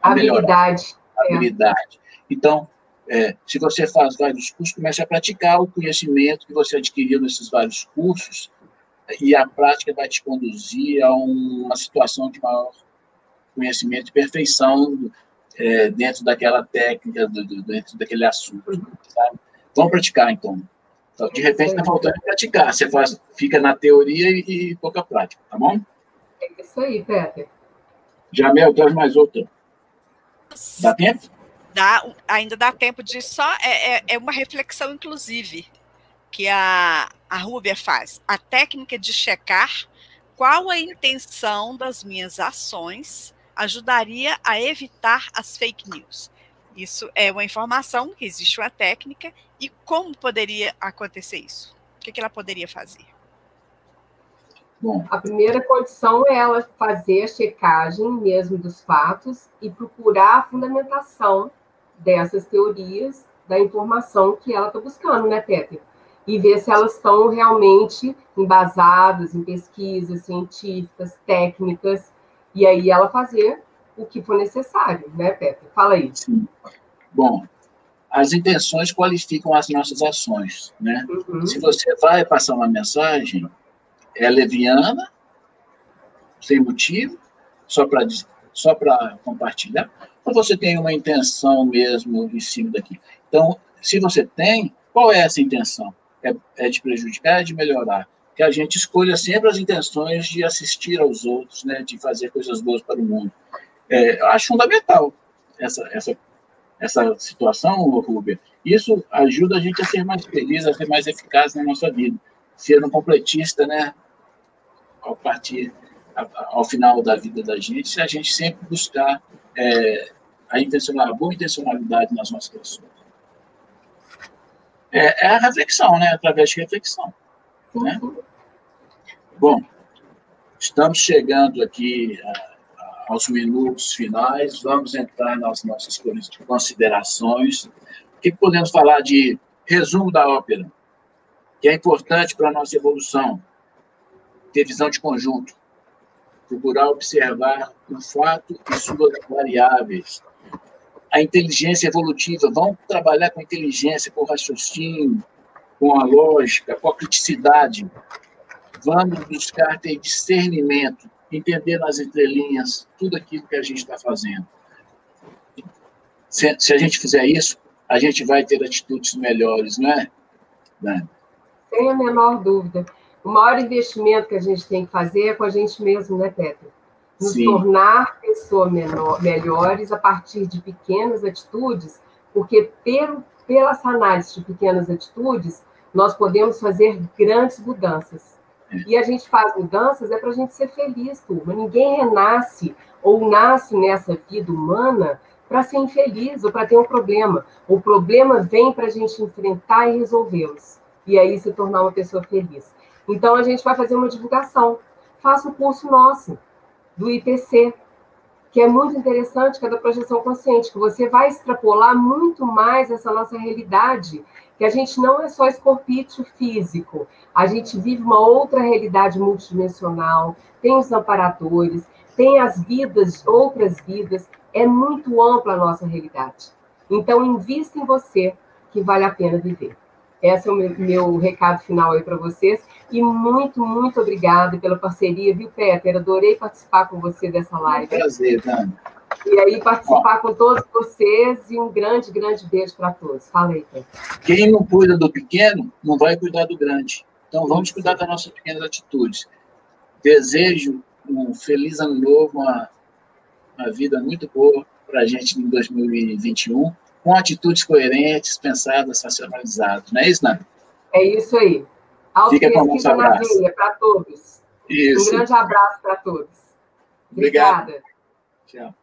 a habilidade. A habilidade. Então, é, se você faz vários cursos, comece a praticar o conhecimento que você adquiriu nesses vários cursos e a prática vai te conduzir a uma situação de maior conhecimento e perfeição é, dentro daquela técnica, do, do, dentro daquele assunto, sabe? Vamos praticar, então. então de repente, está faltando praticar. Você faz, fica na teoria e, e pouca prática, tá bom? É isso aí, Pepe. Jamel, traz mais outra. Dá tempo? Dá, ainda dá tempo de só. É, é, é uma reflexão, inclusive, que a, a Rúbia faz. A técnica de checar qual a intenção das minhas ações ajudaria a evitar as fake news. Isso é uma informação, existe uma técnica, e como poderia acontecer isso? O que, que ela poderia fazer? Bom. A primeira condição é ela fazer a checagem mesmo dos fatos e procurar a fundamentação dessas teorias da informação que ela está buscando, né, Pepe? E ver se elas estão realmente embasadas em pesquisas científicas, técnicas, e aí ela fazer o que for necessário, né, Pepe? Fala aí. Sim. Bom, as intenções qualificam as nossas ações, né? Uhum. Se você vai passar uma mensagem, é leviana, sem motivo, só para só para compartilhar, ou você tem uma intenção mesmo em cima daqui? Então, se você tem, qual é essa intenção? É, é de prejudicar, é de melhorar? Que a gente escolha sempre as intenções de assistir aos outros, né, de fazer coisas boas para o mundo. É, eu acho fundamental essa, essa, essa situação, Rubia. Isso ajuda a gente a ser mais feliz, a ser mais eficaz na nossa vida. Ser um completista, né? Ao partir, ao final da vida da gente, se a gente sempre buscar é, a, intencional, a boa intencionalidade nas nossas ações. É, é, a reflexão, né? Através de reflexão. Né? Bom, estamos chegando aqui aos minutos finais, vamos entrar nas nossas considerações. O que podemos falar de resumo da ópera, que é importante para a nossa evolução, ter visão de conjunto, procurar observar o fato e suas variáveis. A inteligência evolutiva, vamos trabalhar com inteligência, com raciocínio, com a lógica, com a criticidade. Vamos buscar ter discernimento entender nas entrelinhas tudo aquilo que a gente está fazendo. Se, se, a gente fizer isso, a gente vai ter atitudes melhores, não é? Né? Sem a menor dúvida. O maior investimento que a gente tem que fazer é com a gente mesmo, né, Petra? Nos Sim. tornar pessoas melhores a partir de pequenas atitudes, porque pelo, pelas análises de pequenas atitudes, nós podemos fazer grandes mudanças. É. E a gente faz mudanças é para a gente ser feliz, turma. Ninguém renasce ou nasce nessa vida humana para ser infeliz ou para ter um problema. O problema vem para a gente enfrentar e resolvê-los. E aí se tornar uma pessoa feliz. Então a gente vai fazer uma divulgação. Faça o curso nosso, do IPC, que é muito interessante, que é da projeção consciente, que você vai extrapolar muito mais essa nossa realidade, que a gente não é só escorpício físico, a gente vive uma outra realidade multidimensional, tem os amparadores, tem as vidas, outras vidas, é muito ampla a nossa realidade. Então, invista em você, que vale a pena viver. Esse é o meu, meu recado final aí para vocês. E muito, muito obrigada pela parceria, viu, Peter? Adorei participar com você dessa live. Prazer, Dani. E aí, participar com todos vocês e um grande, grande beijo para todos. Fala aí, Peter. Quem não cuida do pequeno, não vai cuidar do grande. Então, vamos cuidar das nossas pequenas atitudes. Desejo um feliz ano novo, uma, uma vida muito boa para a gente em 2021, com atitudes coerentes, pensadas, racionalizadas. Não é isso, Nani? É isso aí. Fica com o nosso abraço. para todos. Isso. Um grande abraço para todos. Obrigada. Obrigado. Tchau.